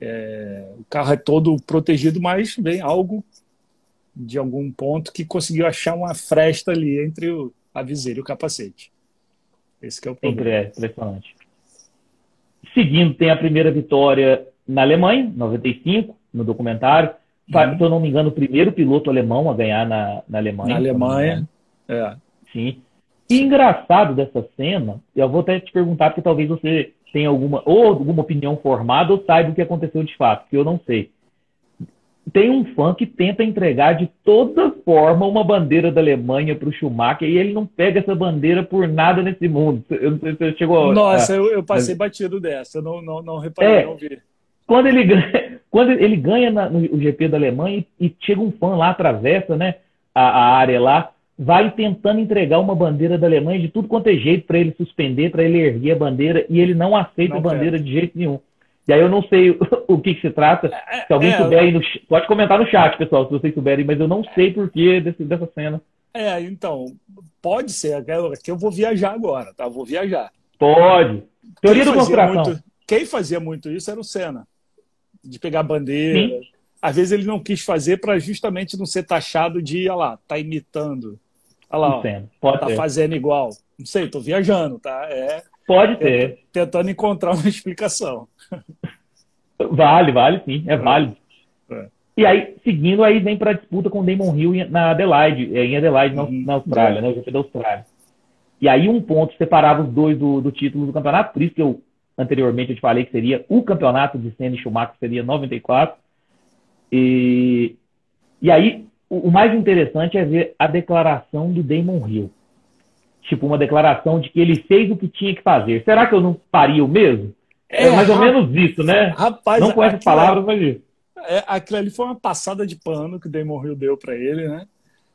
[SPEAKER 3] É, o carro é todo protegido, mas vem algo de algum ponto que conseguiu achar uma fresta ali entre o, a viseira e o capacete. Esse é o problema.
[SPEAKER 2] É impressionante. Seguindo, tem a primeira vitória na Alemanha, 95, no documentário. Uhum. Se eu não me engano, o primeiro piloto alemão a ganhar na, na Alemanha.
[SPEAKER 3] Na Alemanha, é.
[SPEAKER 2] Sim. E engraçado dessa cena, eu vou até te perguntar, porque talvez você tenha alguma, ou alguma opinião formada, ou saiba o que aconteceu de fato, que eu não sei. Tem um fã que tenta entregar de toda forma uma bandeira da Alemanha para o Schumacher e ele não pega essa bandeira por nada nesse mundo. Eu não sei se você chegou
[SPEAKER 3] Nossa, a... eu, eu, passei mas... batido dessa, eu não, não, não reparei, é, não vi.
[SPEAKER 2] Quando ele ganha, quando ele ganha na, no GP da Alemanha e, e, chega um fã lá, atravessa né, a, a área lá, vai tentando entregar uma bandeira da Alemanha de tudo quanto é jeito para ele suspender, para ele erguer a bandeira, e ele não aceita não a bandeira de jeito nenhum. E aí eu não sei o que, que se trata. É, se alguém é, souber aí, no, pode comentar no chat, pessoal, se vocês souberem, mas eu não sei por que dessa cena.
[SPEAKER 3] É, então, pode ser. Que eu vou viajar agora, tá? vou viajar.
[SPEAKER 2] Pode. Teoria da conspiração.
[SPEAKER 3] Muito, quem fazia muito isso era o Senna. De pegar bandeira. Sim. Às vezes ele não quis fazer para justamente não ser taxado de, olha lá, tá imitando. Olha lá, ó, tá ser. fazendo igual. Não sei, tô viajando, tá? É,
[SPEAKER 2] Pode ser.
[SPEAKER 3] Tentando encontrar uma explicação.
[SPEAKER 2] Vale, vale sim, é, é. válido. É. E aí, seguindo, aí vem para a disputa com o Damon Hill na Adelaide, é, em Adelaide, uhum. na, Austrália, é. né? O GP da Austrália. E aí um ponto separava os dois do, do título do campeonato, por isso que eu anteriormente eu te falei que seria o campeonato de Senna e Schumacher seria 94. E, e aí o, o mais interessante é ver a declaração do Damon Hill. Tipo, uma declaração de que ele fez o que tinha que fazer. Será que eu não faria o mesmo? É, é mais ou menos isso, né?
[SPEAKER 3] Rapaz,
[SPEAKER 2] não com essas palavras, mas isso.
[SPEAKER 3] É, aquilo ali foi uma passada de pano que o Damon Hill deu para ele, né?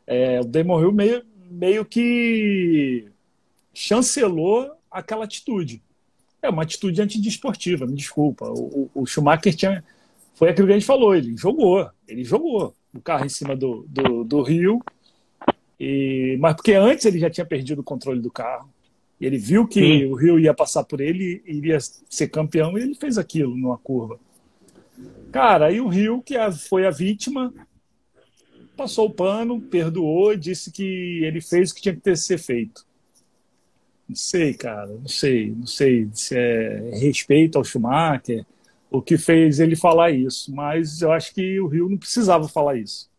[SPEAKER 3] É, o Damon Hill meio, meio que chancelou aquela atitude. É uma atitude antidesportiva, me desculpa. O, o, o, Schumacher tinha. Foi aquilo que a gente falou, ele jogou, ele jogou o carro em cima do, do, do Rio, e, mas porque antes ele já tinha perdido o controle do carro. Ele viu que Sim. o Rio ia passar por ele e iria ser campeão e ele fez aquilo numa curva. Cara, aí o Rio, que foi a vítima, passou o pano, perdoou, disse que ele fez o que tinha que ter ser feito. Não sei, cara, não sei, não sei se é respeito ao Schumacher, o que fez ele falar isso, mas eu acho que o Rio não precisava falar isso.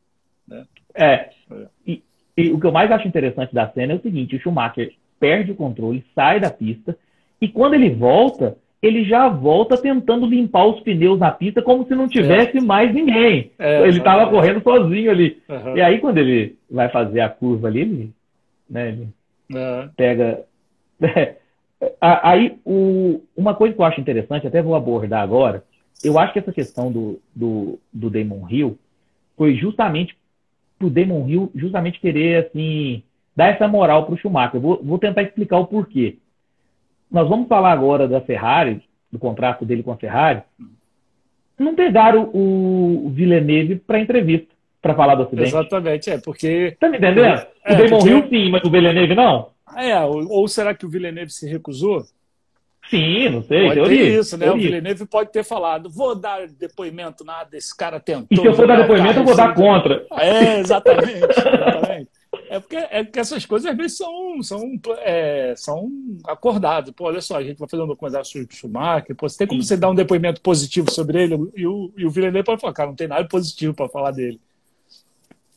[SPEAKER 3] Né?
[SPEAKER 2] É, é. E, e o que eu mais acho interessante da cena é o seguinte: o Schumacher perde o controle, sai da pista, e quando ele volta, ele já volta tentando limpar os pneus na pista como se não tivesse é. mais ninguém. É, ele estava correndo sozinho ali. Uhum. E aí, quando ele vai fazer a curva ali, ele, né, ele uhum. pega. aí, o... uma coisa que eu acho interessante, até vou abordar agora, eu acho que essa questão do, do, do Damon Hill foi justamente pro Damon Hill justamente querer, assim, dar essa moral pro Schumacher. Vou, vou tentar explicar o porquê. Nós vamos falar agora da Ferrari, do contrato dele com a Ferrari. Não pegaram o, o Villeneuve para entrevista, para falar do acidente.
[SPEAKER 3] Exatamente, é, porque...
[SPEAKER 2] Tá me entendendo? É, o Damon porque... Hill sim, mas o Villeneuve não?
[SPEAKER 3] É, ou, ou será que o Villeneuve se recusou?
[SPEAKER 2] Sim, não sei.
[SPEAKER 3] Pode teoria, isso, né? Teoria. O Villeneuve pode ter falado, vou dar depoimento nada, esse cara tentou.
[SPEAKER 2] E se eu for dar depoimento, eu vou dar contra.
[SPEAKER 3] É, exatamente. exatamente. É porque, é porque essas coisas às vezes são, são, é, são acordadas. Pô, olha só, a gente vai fazer um documentário sobre o Schumacher, pô, você tem como você dar um depoimento positivo sobre ele e o, e o Villeneuve pode falar, cara, não tem nada positivo para falar dele.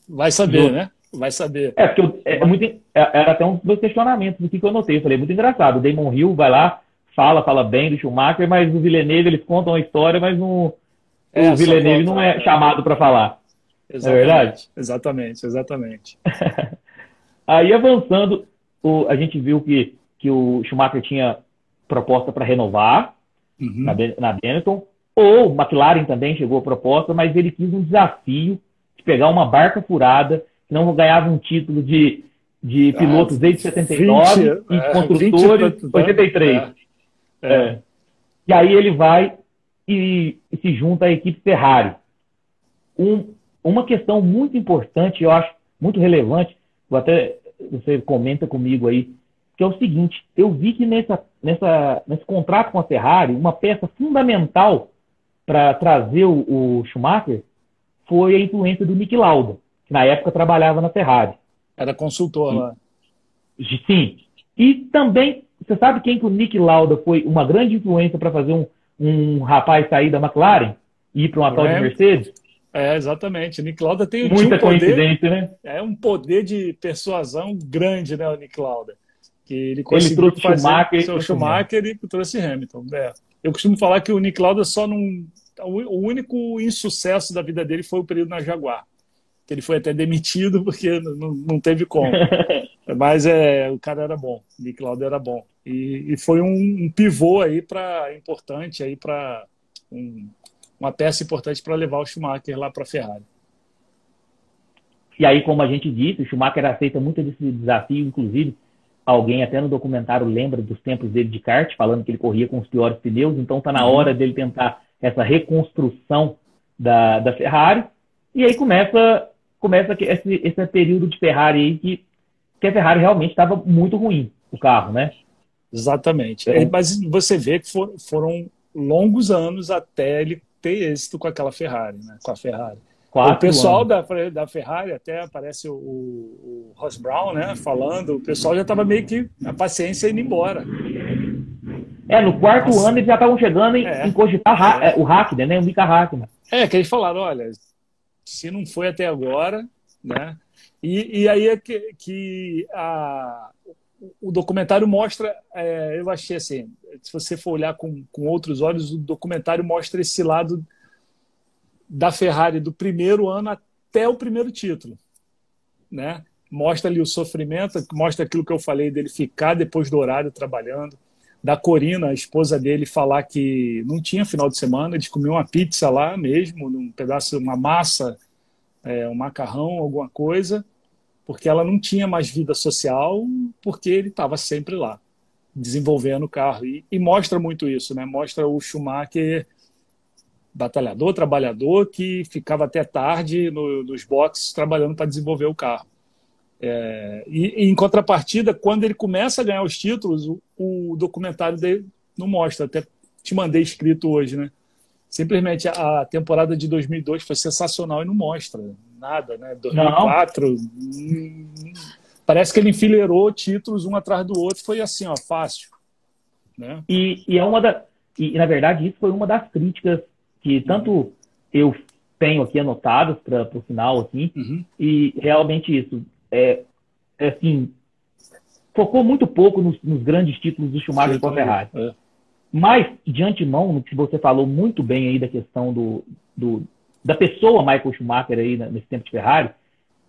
[SPEAKER 3] Vai saber, né? Vai saber.
[SPEAKER 2] É, porque eu, é, é muito, é, era até um dos questionamentos do que, eu notei. Eu falei, muito engraçado. O Damon Hill vai lá, fala, fala bem do Schumacher, mas o Villeneuve eles contam a história, mas não, é, o Villeneuve não é chamado para falar. Exatamente, é verdade?
[SPEAKER 3] Exatamente, exatamente.
[SPEAKER 2] Aí avançando, o, a gente viu que, que o Schumacher tinha proposta para renovar uhum. na, na Benetton, ou o McLaren também chegou a proposta, mas ele quis um desafio de pegar uma barca furada, que não ganhava um título de, de ah, pilotos ah, desde 79 20, e é, construtores 20, 83. É. É. é. E aí ele vai e, e, se junta à equipe Ferrari. Um, uma questão muito importante, eu acho muito relevante, até você comenta comigo aí, que é o seguinte: eu vi que nessa, nessa, nesse contrato com a Ferrari, uma peça fundamental para trazer o, o, Schumacher foi a influência do Nick Lauda, que na época trabalhava na Ferrari.
[SPEAKER 3] Era consultor lá.
[SPEAKER 2] Sim. E também você sabe quem que o Nick Lauda foi uma grande influência para fazer um, um rapaz sair da McLaren e ir para uma tal de Mercedes?
[SPEAKER 3] É, exatamente. O Nick Lauda tem
[SPEAKER 2] Muita
[SPEAKER 3] um
[SPEAKER 2] coincidência, né?
[SPEAKER 3] É um poder de persuasão grande, né, o Nick Lauda. Que ele
[SPEAKER 2] conseguiu ele
[SPEAKER 3] fazer
[SPEAKER 2] Schumacher,
[SPEAKER 3] seu Schumacher e trouxe Hamilton. É. Eu costumo falar que o Nick Lauda só não o único insucesso da vida dele foi o período na Jaguar. Que ele foi até demitido porque não, não teve como. Mas é, o cara era bom, o Nick Lauda era bom. E, e foi um, um, pivô aí para importante aí para um, uma peça importante para levar o Schumacher lá para a Ferrari.
[SPEAKER 2] E aí, como a gente disse, o Schumacher aceita muito esse desafio, inclusive alguém até no documentário lembra dos tempos dele de kart, falando que ele corria com os piores pneus, então está na uhum. hora dele tentar essa reconstrução da, da Ferrari. E aí começa começa esse, esse período de Ferrari aí que, que a Ferrari realmente estava muito ruim, o carro, né?
[SPEAKER 3] Exatamente. É. Mas você vê que for, foram longos anos até ele ter êxito com aquela Ferrari, né? Com a Ferrari. Quatro o pessoal da, da Ferrari, até aparece o, o, Ross Brown, né? Falando, o pessoal já estava meio que a paciência indo embora.
[SPEAKER 2] É, no quarto Nossa. ano eles já estavam chegando em, é. em cogitar é. o Hackner, né? O Mika Hackner.
[SPEAKER 3] É, que eles falaram, olha, se não foi até agora, né? E, e aí é que, que a, o documentário mostra, é, eu achei assim, se você for olhar com, com outros olhos, o documentário mostra esse lado da Ferrari do primeiro ano até o primeiro título, né? Mostra ali o sofrimento, mostra aquilo que eu falei dele ficar depois do horário trabalhando, da Corina, a esposa dele, falar que não tinha final de semana, eles comiam uma pizza lá mesmo, um pedaço, uma massa, é, um macarrão, alguma coisa, porque ela não tinha mais vida social, porque ele estava sempre lá, desenvolvendo o carro. E, e, mostra muito isso, né? Mostra o Schumacher batalhador, trabalhador, que ficava até tarde no, nos boxes trabalhando para desenvolver o carro. É, e, e, em contrapartida, quando ele começa a ganhar os títulos, o, o, documentário dele não mostra. Até te mandei escrito hoje, né? Simplesmente a, a temporada de 2002 foi sensacional e não mostra nada, né? 2004 hum, parece que ele enfileirou títulos um atrás do outro, foi assim, ó, fácil, né?
[SPEAKER 2] E, e é uma da e na verdade isso foi uma das críticas que tanto eu tenho aqui anotados para o final aqui uhum. e realmente isso é, é, assim, focou muito pouco nos, nos grandes títulos do Schumacher com a Ferrari. É. Mas, de antemão, no que você falou muito bem aí da questão do, do da pessoa Michael Schumacher aí nesse tempo de Ferrari,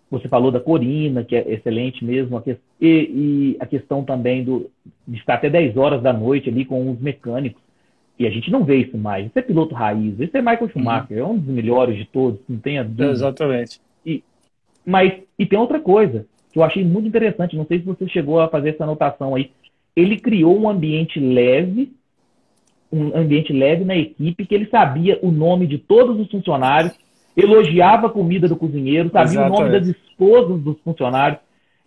[SPEAKER 2] você falou da Corina, que é excelente mesmo, a que, e, e, a questão também do, de estar até 10 horas da noite ali com os mecânicos. E a gente não vê isso mais. Isso é piloto raiz, isso é Michael Schumacher, uhum. é um dos melhores de todos, não tenha dúvida.
[SPEAKER 3] Exatamente.
[SPEAKER 2] E, mas, e tem outra coisa que eu achei muito interessante, não sei se você chegou a fazer essa anotação aí. Ele criou um ambiente leve, um ambiente leve na equipe, que ele sabia o nome de todos os funcionários, elogiava a comida do cozinheiro, sabia Exatamente. o nome das esposas dos funcionários.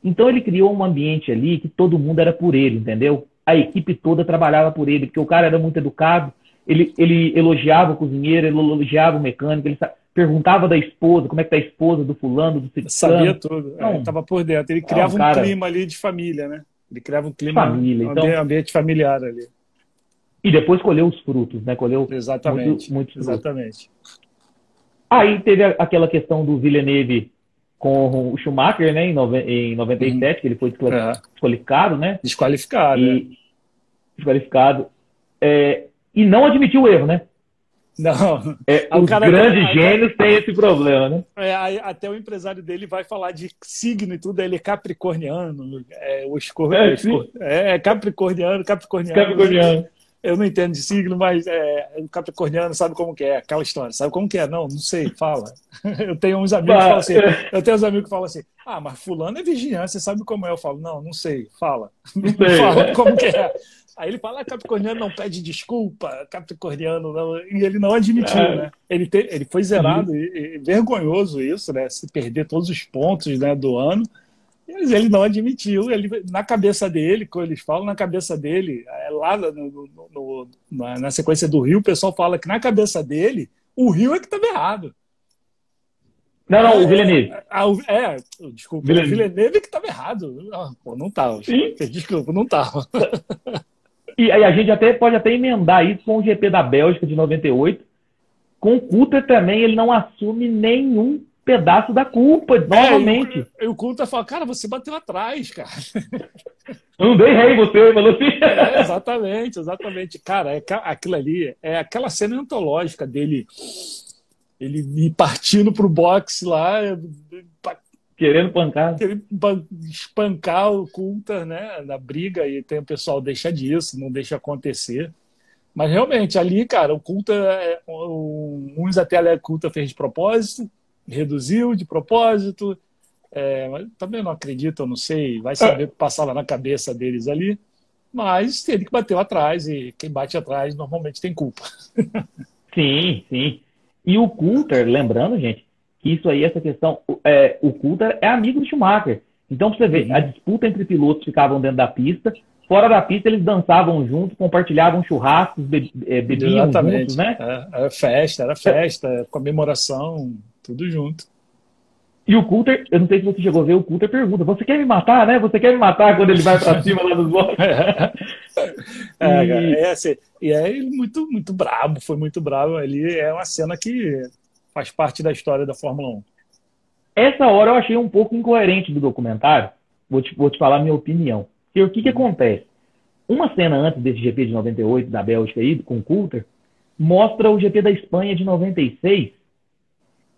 [SPEAKER 2] Então ele criou um ambiente ali que todo mundo era por ele, entendeu? A equipe toda trabalhava por ele, porque o cara era muito educado, ele, ele elogiava o cozinheiro, ele elogiava o mecânico, ele perguntava da esposa, como é que tá a esposa do fulano, do ciclano.
[SPEAKER 3] Sabia tudo, é, estava por dentro. Ele criava não, cara, um clima ali de família, né? Ele criava um clima, família, um então, ambiente familiar ali.
[SPEAKER 2] E depois colheu os frutos, né? Colheu
[SPEAKER 3] Exatamente. Muito, Exatamente.
[SPEAKER 2] Aí teve aquela questão do Villeneuve com o Schumacher, né? Em, em 97, uhum. que ele foi é. desqualificado, né?
[SPEAKER 3] Desqualificado. E,
[SPEAKER 2] é. Desqualificado. É, e não admitiu o erro, né?
[SPEAKER 3] Não.
[SPEAKER 2] É, os grandes aí, gênios têm esse problema, né?
[SPEAKER 3] É, aí, até o empresário dele vai falar de signo e tudo, ele é capricorniano, é, o escor... é, é, é capricorniano, capricorniano.
[SPEAKER 2] Capricorniano.
[SPEAKER 3] Eu não entendo de signo, mas é, o capricorniano sabe como que é, aquela história. Sabe como que é? Não, não sei, fala. Eu tenho uns amigos que falam assim, eu tenho uns amigos que falam assim, ah, mas fulano é virginiano, você sabe como é? Eu falo, não, não sei, fala. Não sei. fala como que é. Aí ele fala, ah, Capricorniano não pede desculpa, Capricorniano não... E ele não admitiu, é. né? Ele, te... ele foi zerado, uhum. e, e, vergonhoso isso, né? Se perder todos os pontos né, do ano. Mas ele não admitiu. Ele, na cabeça dele, como eles falam, na cabeça dele, é lá no, no, no, na, na sequência do Rio, o pessoal fala que na cabeça dele, o Rio é que estava errado.
[SPEAKER 2] Não, não, o Villeneuve.
[SPEAKER 3] É, é, desculpa, Villeneuve. o Villeneuve que estava errado. Não, pô, não estava. Desculpa, não estava.
[SPEAKER 2] E aí a gente até pode até emendar isso com o GP da Bélgica de 98. Com o Coulter também, ele não assume nenhum pedaço da culpa, novamente.
[SPEAKER 3] É, e, o Coulter fala, cara, você bateu atrás, cara.
[SPEAKER 2] Eu não dei rei você, falou assim.
[SPEAKER 3] É, exatamente, exatamente. Cara, é, aquilo ali é aquela cena antológica dele ele partindo pro boxe lá,
[SPEAKER 2] querendo pancar.
[SPEAKER 3] Querendo espancar o Coulter, né, na briga, e tem o pessoal deixa disso, não deixa acontecer. Mas realmente, ali, cara, o Coulter, é, uns até a Coulter fez de propósito, reduziu de propósito, é, também não acredito, eu não sei, vai saber o que passava na cabeça deles ali. Mas ele que bateu atrás, e quem bate atrás normalmente tem culpa.
[SPEAKER 2] Sim, sim. E o Coulter, lembrando, gente, que isso aí, essa questão, é, o Coulter é amigo do Schumacher. Então, pra você ver, uhum. a disputa entre pilotos ficavam dentro da pista, fora da pista eles dançavam juntos, compartilhavam churrascos, be, é, bebiam Exatamente. juntos, né?
[SPEAKER 3] É, era festa, era festa, comemoração, tudo junto.
[SPEAKER 2] E o Coulter, eu não sei se você chegou a ver, o Coulter pergunta: Você quer me matar, né? Você quer me matar quando ele vai para cima lá dos blocos?
[SPEAKER 3] É, e... é, assim, e é muito, muito brabo, foi muito brabo. Ali é uma cena que faz parte da história da Fórmula 1.
[SPEAKER 2] Essa hora eu achei um pouco incoerente do documentário. Vou te, vou te falar a minha opinião. E o que, que acontece? Uma cena antes desse GP de 98 da Bélgica aí, com o Coulter, mostra o GP da Espanha de 96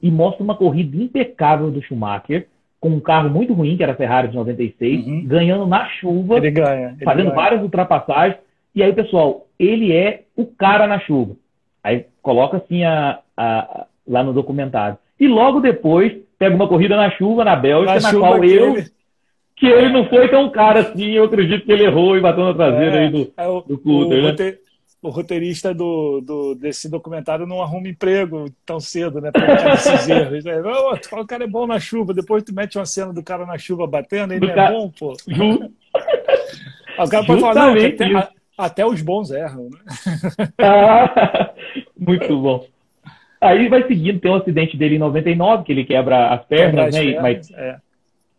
[SPEAKER 2] e mostra uma corrida impecável do Schumacher, com um carro muito ruim, que era a Ferrari de 96, uhum. ganhando na chuva,
[SPEAKER 3] ele ganha, ele
[SPEAKER 2] fazendo
[SPEAKER 3] ganha.
[SPEAKER 2] várias ultrapassagens. E aí, pessoal, ele é o cara na chuva. Aí coloca assim a, a, lá no documentário. E logo depois pega uma corrida na chuva na Bélgica, na, na qual eu. Ele... Que ele não foi tão cara assim, eu acredito que ele errou e bateu na traseira é, aí do, é o, do Coulter, o, né?
[SPEAKER 3] O roteirista do, do, desse documentário não arruma emprego tão cedo, né? Pra esses erros. Né? Oh, tu fala, o cara é bom na chuva, depois tu mete uma cena do cara na chuva batendo, ele é bom, pô. o cara pode falar, não, até, até, os bons erram, né?
[SPEAKER 2] Ah, muito bom. Aí vai seguindo, tem um acidente dele em 99, que ele quebra as pernas, quebra as né? Pernas, mas é.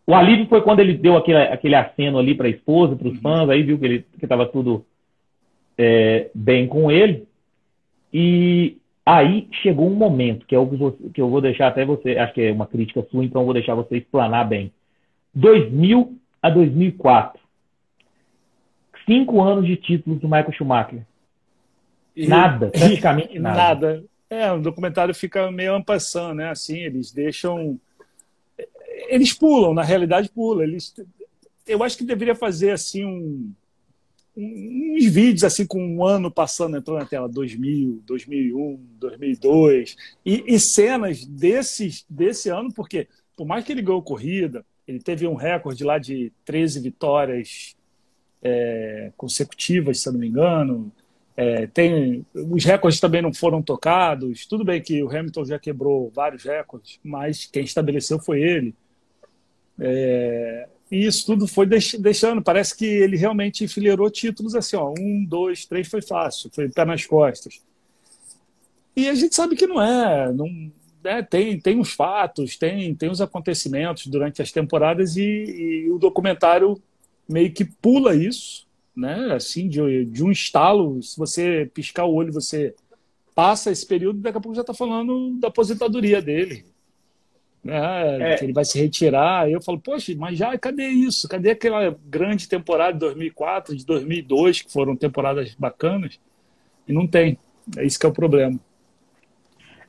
[SPEAKER 2] O alívio foi quando ele deu aquele, aquele aceno ali para a esposa, para os uhum. fãs, aí viu que ele que estava tudo é, bem com ele. E aí chegou um momento, que é o que, eu vou deixar até você, acho que é uma crítica sua, então eu vou deixar você explanar bem. 2000 a 2004. Cinco anos de títulos do Michael Schumacher. Nada, praticamente nada.
[SPEAKER 3] Nada. É, o documentário fica meio ampassando, né? Assim, eles deixam. Eles pulam, na realidade pulam. Eles... Eu acho que deveria fazer assim um uns vídeos assim com um ano passando entrando na tela 2000 2001 2002 e, e cenas desses desse ano porque por mais que ele ganhou corrida ele teve um recorde lá de 13 vitórias é, consecutivas se não me engano. É, tem os recordes também não foram tocados. Tudo bem que o Hamilton já quebrou vários recordes mas quem estabeleceu foi ele. É, e isso tudo foi deixando. Parece que ele realmente enfileirou títulos assim, ó, um, dois, três foi fácil, foi pé nas costas. E a gente sabe que não é, não, né, tem, tem os fatos, tem, tem os acontecimentos durante as temporadas e, e, o documentário meio que pula isso, né? Assim, de, de um estalo, se você piscar o olho, você passa esse período, daqui a pouco já está falando da aposentadoria dele né, é. que ele vai se retirar. Eu falo, poxa, mas já cadê isso? Cadê aquela grande temporada de 2004, de 2002, que foram temporadas bacanas? E não tem. É isso que é o problema.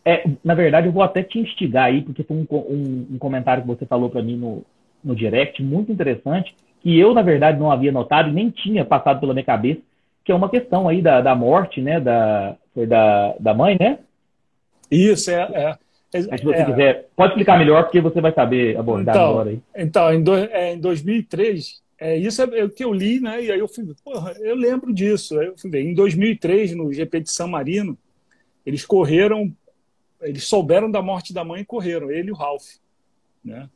[SPEAKER 2] É, na verdade, eu vou até te instigar aí, porque foi um, um, um comentário que você falou para mim no, no direct, muito interessante, que eu, na verdade, não havia notado e nem tinha passado pela minha cabeça, que é uma questão aí da, da morte, né? Da, foi da, da mãe, né?
[SPEAKER 3] Isso, é, é.
[SPEAKER 2] Mas se você é, quiser, pode explicar melhor, porque você vai saber abordar
[SPEAKER 3] então,
[SPEAKER 2] agora aí.
[SPEAKER 3] Então, em, do, é, em 2003, é, isso é, o que eu li, né? E aí eu fui, porra, eu lembro disso. Aí eu fui ver. Em 2003, no GP de San Marino, eles correram, eles souberam da morte da mãe e correram, ele e o Ralph, né?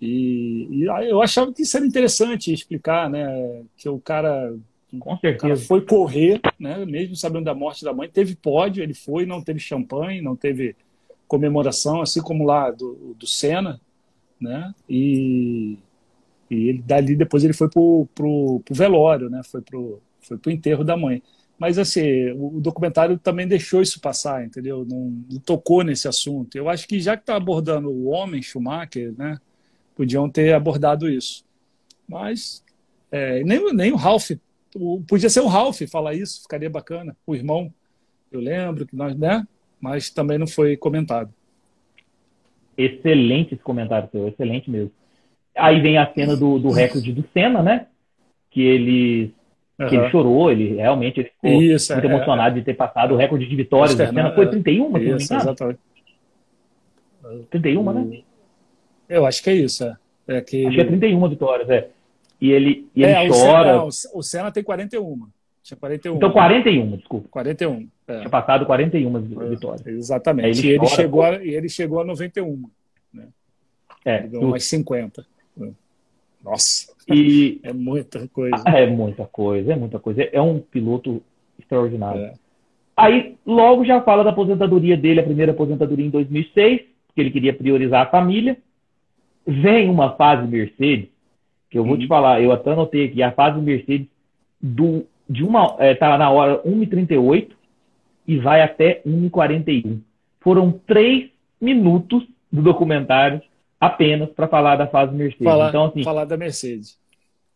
[SPEAKER 3] E, e eu achava que isso era interessante explicar, né? Que o cara,
[SPEAKER 2] Com certeza. O cara
[SPEAKER 3] foi correr, né? Mesmo sabendo da morte da mãe, teve pódio, ele foi, não teve champanhe, não teve comemoração, assim como lá do, do Senna, né? E, e ele, dali depois ele foi pro, pro, pro velório, né? Foi pro, foi pro enterro da mãe. Mas, assim, o documentário também deixou isso passar, entendeu? Não, não tocou nesse assunto. Eu acho que já que está abordando o homem Schumacher, né, podiam ter abordado isso. Mas é, nem, nem o Ralph, o, podia ser o Ralph falar isso, ficaria bacana. O irmão, eu lembro que nós, né? Mas também não foi comentado.
[SPEAKER 2] Excelente esse comentário seu, excelente mesmo. Aí vem a cena do, do recorde do Senna, né? Que ele, uhum. que ele chorou, ele realmente ele ficou Isso, muito é, emocionado é, de ter passado o recorde de vitórias. do Senna foi 31, é,
[SPEAKER 3] isso, exatamente.
[SPEAKER 2] 31, né?
[SPEAKER 3] Eu acho que é isso, é.
[SPEAKER 2] é que acho que é 31 vitórias, é. E ele, e ele é, chora.
[SPEAKER 3] O Senna, o Senna tem 41. Tinha 41.
[SPEAKER 2] Então 41, desculpa.
[SPEAKER 3] 41.
[SPEAKER 2] É. Tinha passado 41 é, vitórias.
[SPEAKER 3] Exatamente. Ele e, ele chegou a, e ele chegou a 91. Né? É. Ele ganhou umas 50. Nossa. E... É muita coisa.
[SPEAKER 2] É muita coisa, é muita coisa. É um piloto extraordinário. É. Aí, logo já fala da aposentadoria dele, a primeira aposentadoria em 2006, que ele queria priorizar a família. Vem uma fase Mercedes que eu vou te uhum. falar, eu até anotei aqui, a fase Mercedes do, de uma, é, tá na hora 1h38 e vai até 1h41. Foram três minutos do documentário apenas para falar da fase Mercedes.
[SPEAKER 3] Falar, então, assim, falar da Mercedes.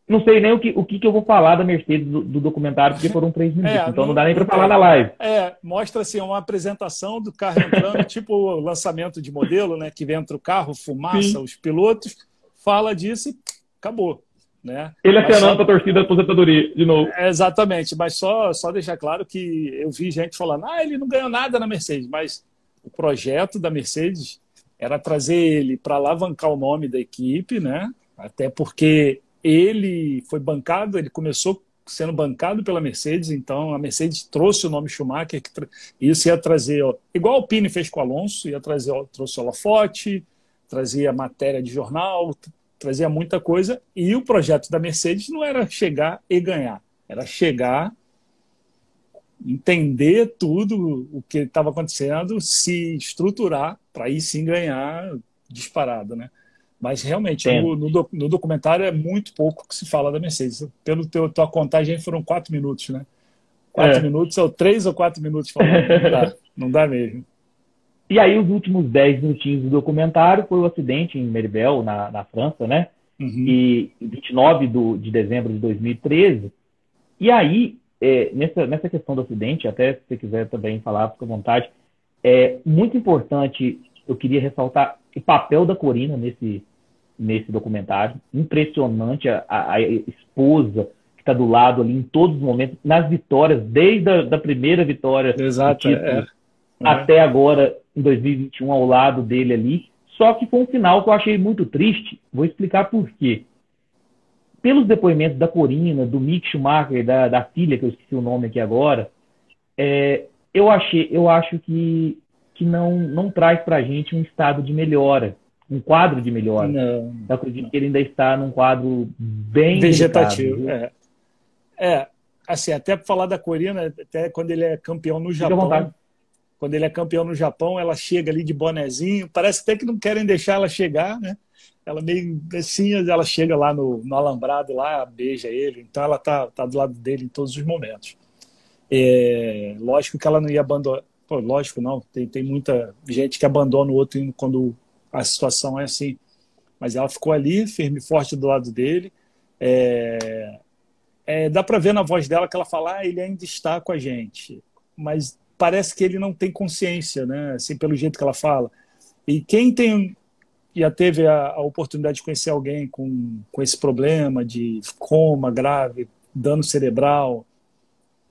[SPEAKER 2] Não sei nem o que, o que, que eu vou falar da Mercedes do, do documentário, porque foram três minutos. É, então não, não dá nem para falar na live.
[SPEAKER 3] É, mostra assim, uma apresentação do carro entrando, tipo o lançamento de modelo, né? Que entra o carro, fumaça, Sim. os pilotos, fala disso e acabou. Né?
[SPEAKER 2] Ele acenando para a torcida da aposentadoria, de novo.
[SPEAKER 3] É, exatamente, mas só, só deixar claro que eu vi gente falando, ah, ele não ganhou nada na Mercedes, mas o projeto da Mercedes era trazer ele para alavancar o nome da equipe, né? Até porque ele foi bancado, ele começou sendo bancado pela Mercedes, então a Mercedes trouxe o nome Schumacher, que isso ia trazer, ó, igual o Pini fez com o Alonso, ia trazer, ó, trouxe o holofote, trazia matéria de jornal, trazia muita coisa, e o projeto da Mercedes não era chegar e ganhar, era chegar, entender tudo o que estava acontecendo, se estruturar para aí sim ganhar disparado, né? Mas realmente, no, no, no, documentário é muito pouco que se fala da Mercedes. Pelo teu, tua contagem foram quatro minutos, né? Quatro é. minutos, ou três ou quatro minutos falando. Não dá, não dá mesmo.
[SPEAKER 2] E aí, os últimos 10 minutinhos do documentário foi o acidente em Meribel, na, na França, né? Uhum. E 29 do, de dezembro de 2013. E aí, é, nessa, nessa questão do acidente, até se você quiser também falar, fica à vontade, é muito importante, eu queria ressaltar o papel da Corina nesse, nesse documentário. Impressionante a, a, a esposa que está do lado ali em todos os momentos, nas vitórias, desde a da primeira vitória
[SPEAKER 3] Exato, título, é.
[SPEAKER 2] até agora em 2021 ao lado dele ali. Só que foi um final que eu achei muito triste. Vou explicar por quê. Pelos depoimentos da Corina, do Mick Schumacher, da, da filha, que eu esqueci o nome aqui agora, é, eu, achei, eu acho que, que não, não traz para a gente um estado de melhora, um quadro de melhora. Não, eu acredito não. que ele ainda está num quadro bem
[SPEAKER 3] vegetativo. É. é, assim, até para falar da Corina, até quando ele é campeão no Japão, quando ele é campeão no Japão, ela chega ali de bonezinho, parece até que não querem deixar ela chegar, né? Ela meio assim, ela chega lá no, no alambrado, lá, beija ele, então ela tá, tá do lado dele em todos os momentos. É, lógico que ela não ia abandonar, Pô, lógico não, tem, tem muita gente que abandona o outro quando a situação é assim, mas ela ficou ali, firme e forte do lado dele, é, é, dá para ver na voz dela que ela fala, ah, ele ainda está com a gente, mas parece que ele não tem consciência, né? Assim, pelo jeito que ela fala. E quem tem já teve a, a oportunidade de conhecer alguém com, com esse problema de coma grave, dano cerebral,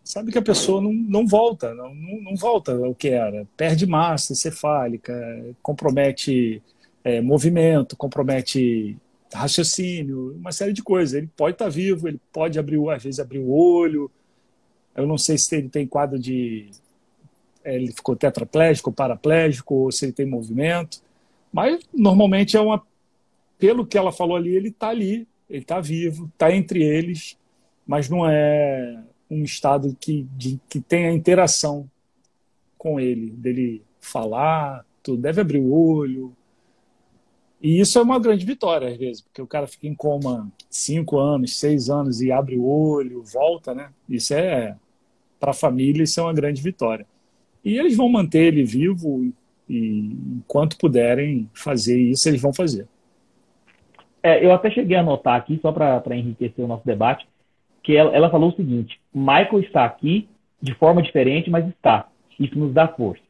[SPEAKER 3] sabe que a pessoa não, não volta, não, não, volta ao que era. Perde massa encefálica, compromete é, movimento, compromete raciocínio, uma série de coisas. Ele pode estar vivo, ele pode abrir, às vezes abrir o olho. Eu não sei se ele tem quadro de ele ficou tetraplégico, paraplégico, ou se ele tem movimento. Mas normalmente é uma. Pelo que ela falou ali, ele está ali, ele está vivo, está entre eles, mas não é um estado que, de, que tenha interação com ele, dele falar, tudo, deve abrir o olho. E isso é uma grande vitória, às vezes, porque o cara fica em coma cinco anos, seis anos e abre o olho, volta, né? Isso é para a família isso é uma grande vitória. E eles vão manter ele vivo e enquanto puderem fazer isso, eles vão fazer.
[SPEAKER 2] É, eu até cheguei a anotar aqui, só para enriquecer o nosso debate, que ela, ela falou o seguinte: Michael está aqui de forma diferente, mas está. Isso nos dá força.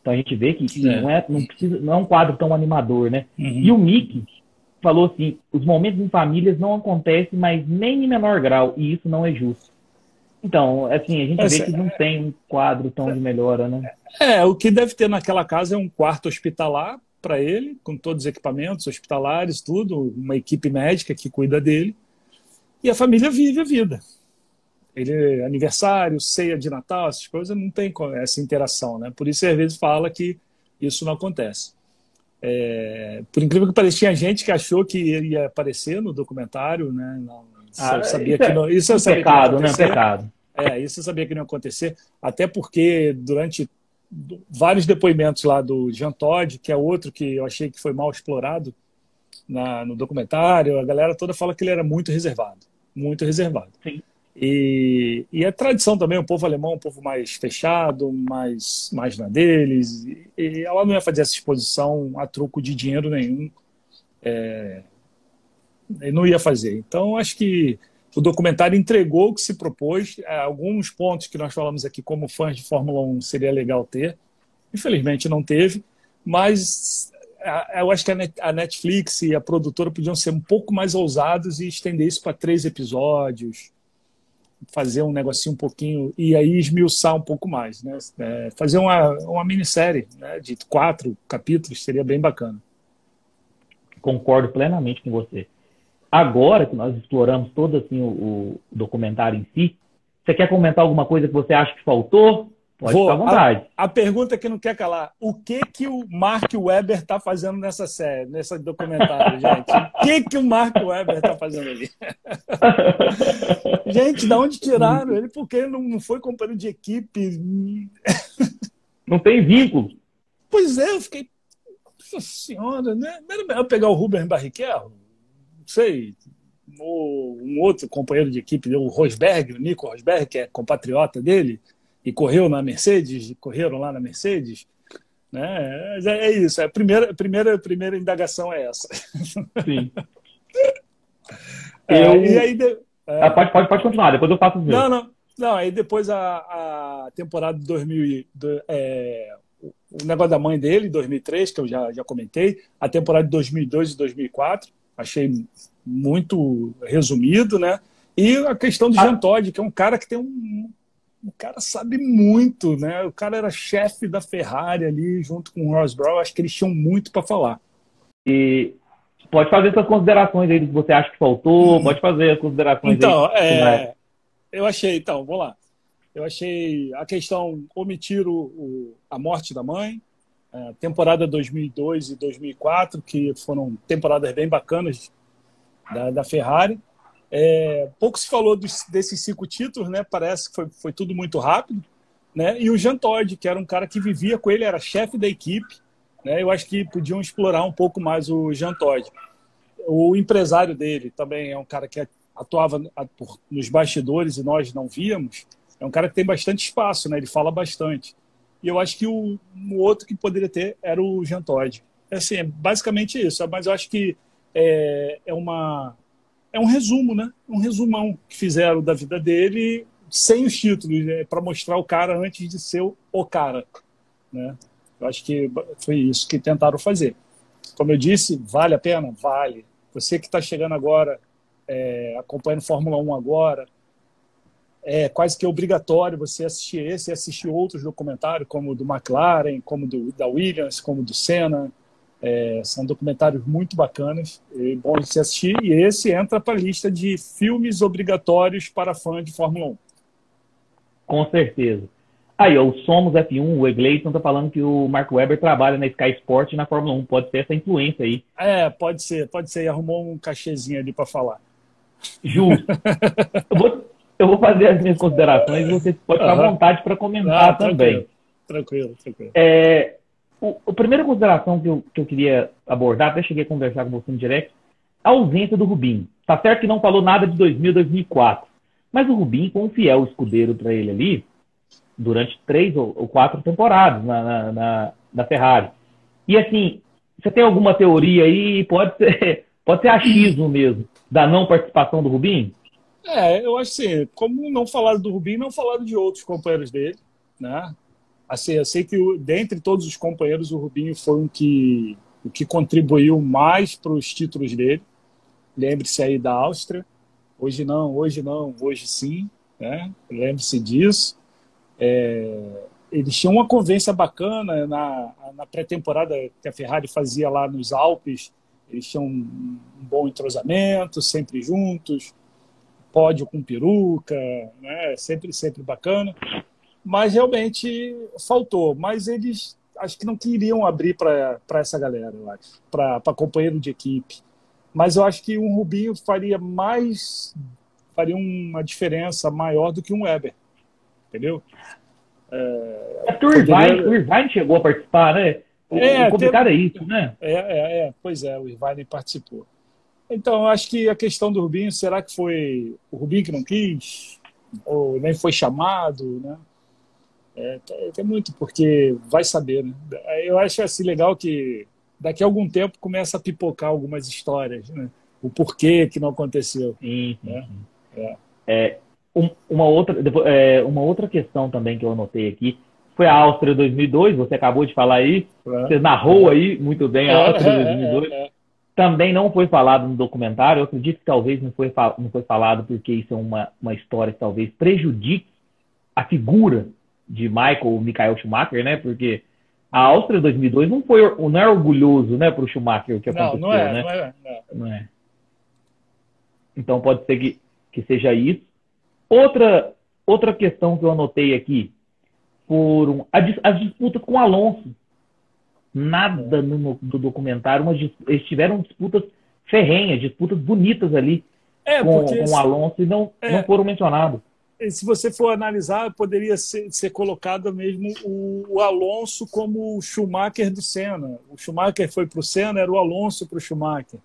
[SPEAKER 2] Então a gente vê que é. Não, é, não, precisa, não é um quadro tão animador, né? Uhum. E o Mickey falou assim: os momentos em famílias não acontecem, mas nem em menor grau, e isso não é justo. Então, assim, a gente Essa, vê que não tem um quadro tão de melhora, né?
[SPEAKER 3] É, o que deve ter naquela casa é um quarto hospitalar para ele, com todos os equipamentos hospitalares, tudo, uma equipe médica que cuida dele, e a família vive a vida. Ele aniversário, ceia de Natal, essas coisas não tem essa interação, né? Por isso às vezes fala que isso não acontece. É, por incrível que pareça, tinha gente que achou que ele ia aparecer no documentário, né? Não, ah, sabia que não, isso é um
[SPEAKER 2] pecado, né? Pecado.
[SPEAKER 3] É, isso eu sabia que não ia acontecer, até porque durante vários depoimentos lá do Jean Todt, que é outro que eu achei que foi mal explorado na, no documentário, a galera toda fala que ele era muito reservado, muito reservado.
[SPEAKER 2] Sim.
[SPEAKER 3] E, e é tradição também, o povo alemão é um povo mais fechado, mais, mais na deles, e, e ela não ia fazer essa exposição a troco de dinheiro nenhum, é, não ia fazer. Então, acho que o documentário entregou o que se propôs. É, alguns pontos que nós falamos aqui, como fãs de Fórmula 1, seria legal ter. Infelizmente não teve, mas eu acho que a Netflix e a produtora podiam ser um pouco mais ousados e estender isso para três episódios, fazer um negocinho um pouquinho e aí esmiuçar um pouco mais, né? É, fazer uma, uma minissérie né, de quatro capítulos seria bem bacana.
[SPEAKER 2] Concordo plenamente com você. Agora que nós exploramos todo assim, o, o documentário em si, você quer comentar alguma coisa que você acha que faltou? Pode Vou. ficar à vontade.
[SPEAKER 3] A, a, pergunta que não quer calar: o que que o Mark Webber está fazendo nessa série, nesse documentário, gente? O que que o Mark Webber está fazendo ali? gente, da onde tiraram ele? Porque ele não, foi companheiro de equipe.
[SPEAKER 2] Não tem vínculo.
[SPEAKER 3] Pois é, eu fiquei. Nossa senhora, né? Era melhor pegar o Rubens Barrichello? Sei, um outro companheiro de equipe, o Rosberg, o Nico Rosberg, que é compatriota dele, e correu na Mercedes, correram lá na Mercedes. Né? É, é isso, é a primeira, primeira, primeira indagação é essa.
[SPEAKER 2] Sim.
[SPEAKER 3] É, eu... e aí de...
[SPEAKER 2] é... ah, pode, pode, pode continuar, depois eu faço o
[SPEAKER 3] Não, não, não, aí depois a, a temporada de 2000, do, é, o negócio da mãe dele, 2003, que eu já, já comentei, a temporada de 2002 e 2004, achei muito resumido, né? E a questão do ah. Jean Todt, que é um cara que tem um. O cara sabe muito, né? O cara era chefe da Ferrari ali, junto com o Ross Brown. Acho que eles tinham muito para falar.
[SPEAKER 2] E pode fazer suas considerações aí do que você acha que faltou, hum. pode fazer as considerações
[SPEAKER 3] então, aí. Então, é, eu achei, então, vamos lá. Eu achei a questão omitir o, o, a morte da mãe, é, temporada 2002 e 2004, que foram temporadas bem bacanas da, da Ferrari. É, pouco se falou dos, desses cinco títulos, né? Parece que foi, foi tudo muito rápido. Né? E o Jean Todt, que era um cara que vivia com ele, era chefe da equipe. Né? Eu acho que podiam explorar um pouco mais o Jean Todt. O empresário dele também é um cara que atuava nos bastidores e nós não víamos. É um cara que tem bastante espaço, né? Ele fala bastante. E eu acho que o, o outro que poderia ter era o Jean. É assim, é basicamente isso. Mas eu acho que é, é, uma, é um resumo, né? Um resumão que fizeram da vida dele sem os títulos, né? para mostrar o cara antes de ser o cara. Né? Eu acho que foi isso que tentaram fazer. Como eu disse, vale a pena? Vale. Você que está chegando agora, é, acompanhando Fórmula 1 agora, é quase que obrigatório você assistir esse e assistir outros documentários, como o do McLaren, como do, da Williams, como do Senna. É, são documentários muito bacanas e bom de se assistir. E esse entra para a lista de filmes obrigatórios para fã de Fórmula 1.
[SPEAKER 2] Com certeza. Aí, ó, o Somos F1, o Egleiton está falando que o Mark Webber trabalha na Sky Sport e na Fórmula 1. Pode ser essa influência aí.
[SPEAKER 3] É, pode ser, pode ser. E arrumou um cachezinho ali para falar.
[SPEAKER 2] Justo. eu, vou, eu vou fazer as minhas considerações e você pode ficar à vontade para comentar ah, também.
[SPEAKER 3] Tranquilo, tranquilo.
[SPEAKER 2] É, o, a primeira consideração que eu, que eu queria abordar, até cheguei a conversar com você no direct, a ausência do Rubinho. Tá certo que não falou nada de 2000, 2004, mas o Rubinho, com um fiel escudeiro para ele ali, durante três ou, quatro temporadas na, na, na, na Ferrari. E assim, você tem alguma teoria aí? Pode ser, pode ser achismo mesmo, da não participação do Rubinho?
[SPEAKER 3] É, eu acho assim, como não falaram do Rubinho, não falaram de outros companheiros dele, né? Assim, eu sei que dentre todos os companheiros, o Rubinho foi um que, o que contribuiu mais para os títulos dele. Lembre-se aí da Áustria. Hoje não, hoje não, hoje sim. Né? Lembre-se disso. É, eles tinham uma convivência bacana na, na pré-temporada que a Ferrari fazia lá nos Alpes. Eles tinham um, um bom entrosamento, sempre juntos, pódio com peruca, né? sempre, sempre bacana. Mas realmente faltou. Mas eles acho que não queriam abrir para essa galera, para companheiro de equipe. Mas eu acho que um Rubinho faria mais, faria uma diferença maior do que um Weber entendeu?
[SPEAKER 2] É, é o, Irvine, o Irvine chegou a participar, né? O, é, o complicado teve... é isso, né?
[SPEAKER 3] É, é, é, pois é, o Irvine participou. Então, acho que a questão do Rubinho, será que foi o Rubinho que não quis? Ou nem foi chamado, né? É, tem muito, porque vai saber, né? Eu acho assim legal que daqui a algum tempo começa a pipocar algumas histórias, né? O porquê que não aconteceu. Sim,
[SPEAKER 2] né? É. é um, uma, outra, é, uma outra questão também que eu anotei aqui foi a Áustria 2002, você acabou de falar aí, é. você narrou aí muito bem a é, Áustria 2002. É, também não foi falado no documentário, eu acredito que talvez não foi, não foi falado porque isso é uma, uma história que talvez prejudique a figura de Michael Michael Schumacher, né? Porque a Áustria 2002 não foi não é orgulhoso, né, para o Schumacher o que aconteceu, não, não é, né? Não é, não. não é. Então pode ser que, que seja isso. Outra, outra questão que eu anotei aqui foram as disputas com Alonso. Nada no, no documentário, mas eles tiveram disputas ferrenhas, disputas bonitas ali é, com, com o Alonso e não, é, não foram mencionados.
[SPEAKER 3] Se você for analisar, poderia ser, ser colocado mesmo o, o, Alonso como o Schumacher do Senna. O Schumacher foi para o Senna, era o Alonso para o Schumacher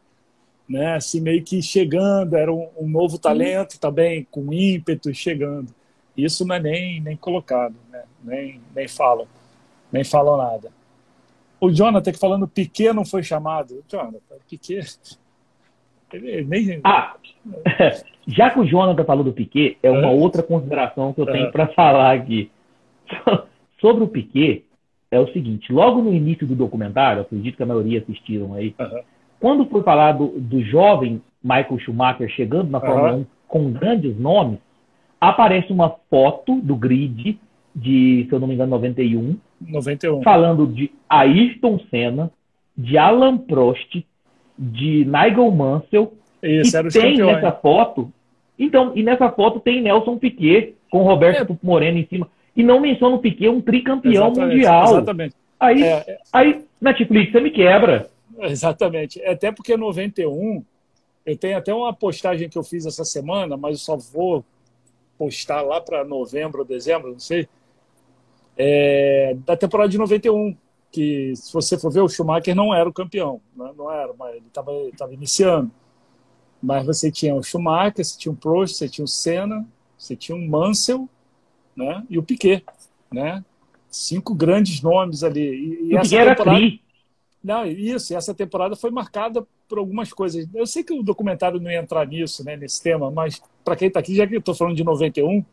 [SPEAKER 3] né? Assim, meio que chegando, era um, um novo talento também, com ímpeto chegando. Isso não é nem, nem colocado, né? nem, nem falam, nem falam nada. O Jonathan que falando Piquet não foi chamado. Jonathan, Piquet.
[SPEAKER 2] Ele nem... Ah, já que o Jonathan falou do Piquet, é uma outra consideração que eu tenho para falar aqui. Sobre o Piquet, é o seguinte: logo no início do documentário, acredito que a maioria assistiram aí, uhum. Quando foi falar do, do jovem Michael Schumacher chegando na Fórmula uhum. 1 com grandes nomes, aparece uma foto do grid de, se eu não me engano, 91.
[SPEAKER 3] 91.
[SPEAKER 2] Falando de Ayrton Senna, de Alan Prost, de Nigel Mansell.
[SPEAKER 3] Isso, e
[SPEAKER 2] tem nessa foto. Então, e nessa foto tem Nelson Piquet com Roberto é. Moreno em cima. E não menciona o Piquet, um tricampeão exatamente, mundial. Exatamente. Aí, é, é. aí, Netflix, você me quebra.
[SPEAKER 3] Exatamente. Até porque 91, eu tenho até uma postagem que eu fiz essa semana, mas eu só vou postar lá para novembro ou dezembro, não sei, é, da temporada de 91, que se você for ver, o Schumacher não era o campeão, né? não era, mas ele estava tava iniciando. Mas você tinha o Schumacher, você tinha o Prost, você tinha o Senna, você tinha o Mansell né? e o Piquet. Né? Cinco grandes nomes ali. E,
[SPEAKER 2] e essa temporada... era
[SPEAKER 3] não, isso, essa temporada foi marcada por algumas coisas. Eu sei que o documentário não ia entrar nisso, né, nesse tema, mas para quem está aqui, já que eu estou falando de 91,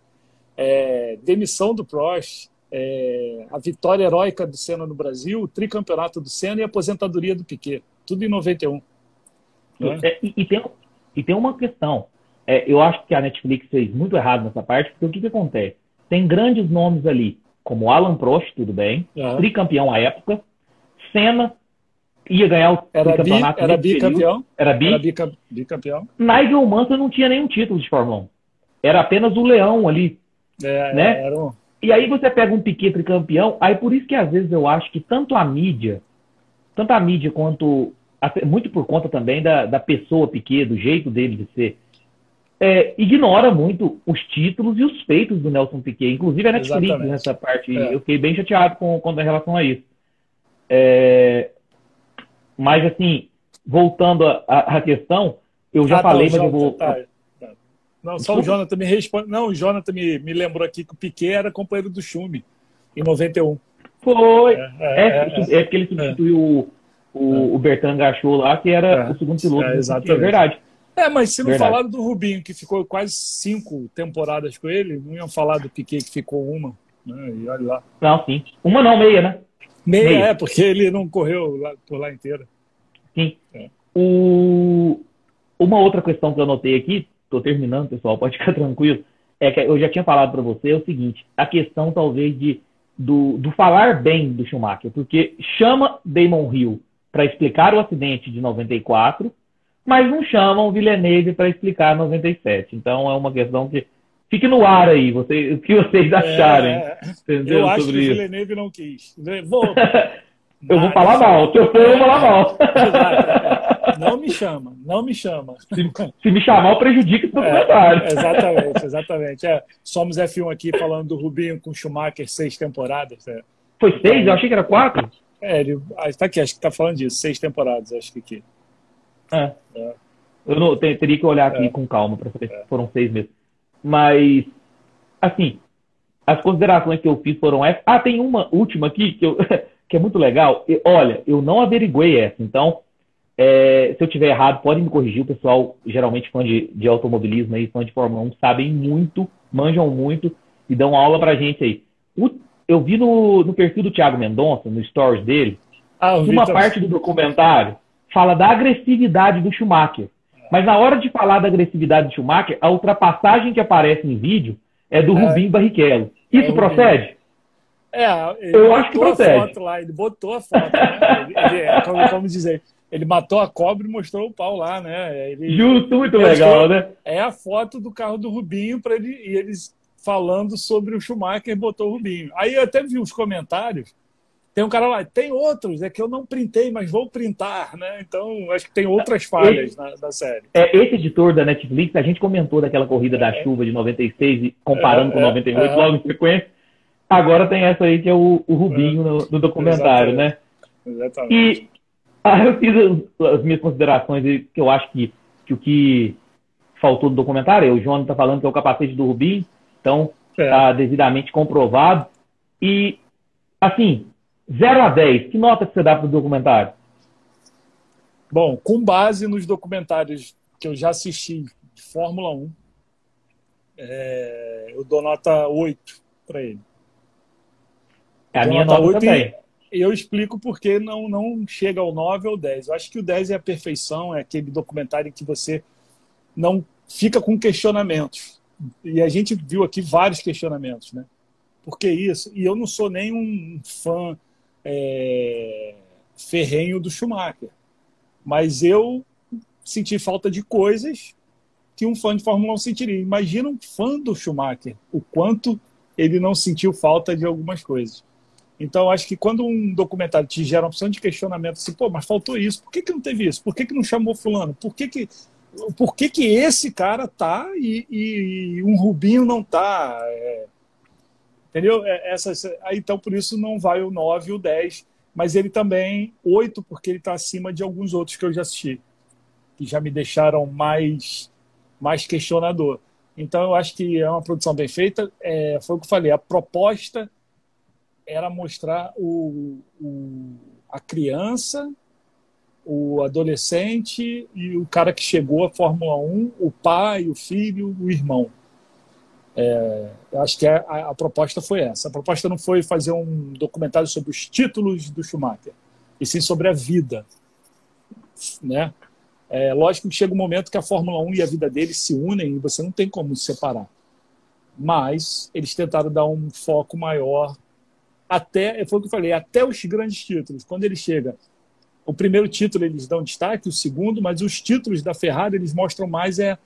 [SPEAKER 3] é, demissão do Prost, é, a vitória heróica do Senna no Brasil, o tricampeonato do Senna e a aposentadoria do Piquet. Tudo em 91.
[SPEAKER 2] Né? É, e, e, tem, e tem uma questão. É, eu acho que a Netflix fez muito errado nessa parte, porque o que, que acontece? Tem grandes nomes ali, como Alan Prost, tudo bem, uhum. tricampeão à época, Senna, ia ganhar o
[SPEAKER 3] era campeonato. Bi, era bicampeão.
[SPEAKER 2] Era, bi. era
[SPEAKER 3] bica, bicampeão.
[SPEAKER 2] Nigel Mansell não tinha nenhum título de Fórmula 1. Era apenas o leão ali. É, né? Era um... E aí você pega um Piquet tricampeão, aí por isso que às vezes eu acho que tanto a mídia, tanto a mídia quanto, muito por conta também da, da pessoa Piquet, do jeito dele de ser, é, ignora muito os títulos e os feitos do Nelson Piquet. Inclusive a Netflix Exatamente. nessa parte. É. Eu fiquei bem chateado com, com relação a isso. É, mas, assim, voltando à questão, eu já ah, falei, mas eu vou.
[SPEAKER 3] Não, só o Jonathan me responde. Não, o Jonathan me, me lembrou aqui que o Piquet era companheiro do Chume em 91.
[SPEAKER 2] Foi. É, é, é, é, é porque ele substituiu o, o, o Bertrand Gachot lá, que era o segundo piloto. É,
[SPEAKER 3] exatamente. É verdade. É, mas se não verdade. falaram do Rubinho, que ficou quase cinco temporadas com ele, não iam falar do Piquet, que ficou uma. Né? E olha lá.
[SPEAKER 2] Não, sim. Uma não, meia, né?
[SPEAKER 3] Meia, meia. é, porque ele não correu lá, por lá inteira.
[SPEAKER 2] Sim. É. O... Uma outra questão que eu notei aqui, estou terminando, pessoal, pode ficar tranquilo, é que eu já tinha falado para você é o seguinte, a questão talvez de do, do falar bem do Schumacher, porque chama Damon Hill para explicar o acidente de 94, mas não chamam Villeneuve para explicar 97. Então é uma questão que fique no ar aí, você, o que vocês acharem. É,
[SPEAKER 3] entendeu? Eu acho que o Villeneuve não quis.
[SPEAKER 2] eu vou falar mal, se eu for, eu vou falar mal.
[SPEAKER 3] Não me chama, não me chama.
[SPEAKER 2] Se, se me chamar, eu prejudico o documentário.
[SPEAKER 3] É, exatamente, exatamente. É, somos F1 aqui falando do Rubinho com Schumacher, seis temporadas. É.
[SPEAKER 2] Foi seis? Então, eu achei que era quatro.
[SPEAKER 3] É, ele está aqui, acho que está falando disso, seis temporadas, acho que aqui.
[SPEAKER 2] É. é. Eu não, teria que olhar aqui é. com calma para saber se é. foram seis mesmo. Mas, assim, as considerações que eu fiz foram essas. Ah, tem uma última aqui que, eu, que é muito legal. E, olha, eu não averiguei essa, então é, se eu tiver errado, podem me corrigir. O pessoal, geralmente fã de, de automobilismo e fã de Fórmula 1, sabem muito, manjam muito e dão aula pra gente aí. O, eu vi no, no perfil do Thiago Mendonça, no stories dele, ah, uma parte do documentário fala da agressividade do Schumacher. Mas na hora de falar da agressividade do Schumacher, a ultrapassagem que aparece em vídeo é do é, Rubinho Barrichello. Isso é procede?
[SPEAKER 3] É, eu acho que procede. Lá, ele botou a foto, né? ele, ele, é, como, como dizer, ele matou a cobra e mostrou o pau lá, né? Ele,
[SPEAKER 2] Justo, muito legal, né?
[SPEAKER 3] É a foto do carro do Rubinho para ele e eles falando sobre o Schumacher botou o Rubinho. Aí eu até vi os comentários. Tem um cara lá, tem outros, é que eu não printei, mas vou printar, né? Então, acho que tem outras falhas esse, na, na, série.
[SPEAKER 2] É, esse editor da Netflix, a gente comentou daquela corrida é, da chuva de 96, comparando é, com 98, é, logo em sequência. Agora tem essa aí que é o, o Rubinho no, no, documentário,
[SPEAKER 3] exatamente,
[SPEAKER 2] né?
[SPEAKER 3] Exatamente.
[SPEAKER 2] E ah, eu fiz as, minhas considerações que eu acho que, que o que faltou do documentário, o João está falando que é o capacete do Rubim, então está é. devidamente comprovado. E, assim, 0 a 10, que nota que você dá para o documentário?
[SPEAKER 3] Bom, com base nos documentários que eu já assisti de Fórmula 1, é, eu dou nota 8 para ele.
[SPEAKER 2] A minha nota, nota também
[SPEAKER 3] eu explico porque não, não chega ao 9 ou 10. Eu acho que o 10 é a perfeição, é aquele documentário em que você não fica com questionamentos. E a gente viu aqui vários questionamentos, né? Por que isso? E eu não sou nem um fã é, ferrenho do Schumacher. Mas eu senti falta de coisas que um fã de Fórmula 1 sentiria. Imagina um fã do Schumacher, o quanto ele não sentiu falta de algumas coisas. Então, acho que quando um documentário te gera uma opção de questionamento, assim, pô, mas faltou isso, por que, que não teve isso? Por que, que não chamou fulano? Por que, que, por que, que esse cara tá e, e um Rubinho não tá? É, entendeu? É, essas, então, por isso não vai o 9 e o 10, mas ele também 8, porque ele está acima de alguns outros que eu já assisti, que já me deixaram mais, mais questionador. Então, eu acho que é uma produção bem feita. É, foi o que eu falei, a proposta era mostrar o, o, a criança, o adolescente e o cara que chegou à Fórmula 1, o pai, o filho, o irmão. É, acho que a, a, a, proposta foi essa. A proposta não foi fazer um documentário sobre os títulos do Schumacher, e sim sobre a vida. Né? É, lógico que chega um momento que a Fórmula 1 e a vida dele se unem e você não tem como separar. Mas eles tentaram dar um foco maior até, foi o que eu falei, até os grandes títulos. Quando ele chega, o primeiro título eles dão destaque, o segundo, mas os títulos da Ferrari eles mostram mais é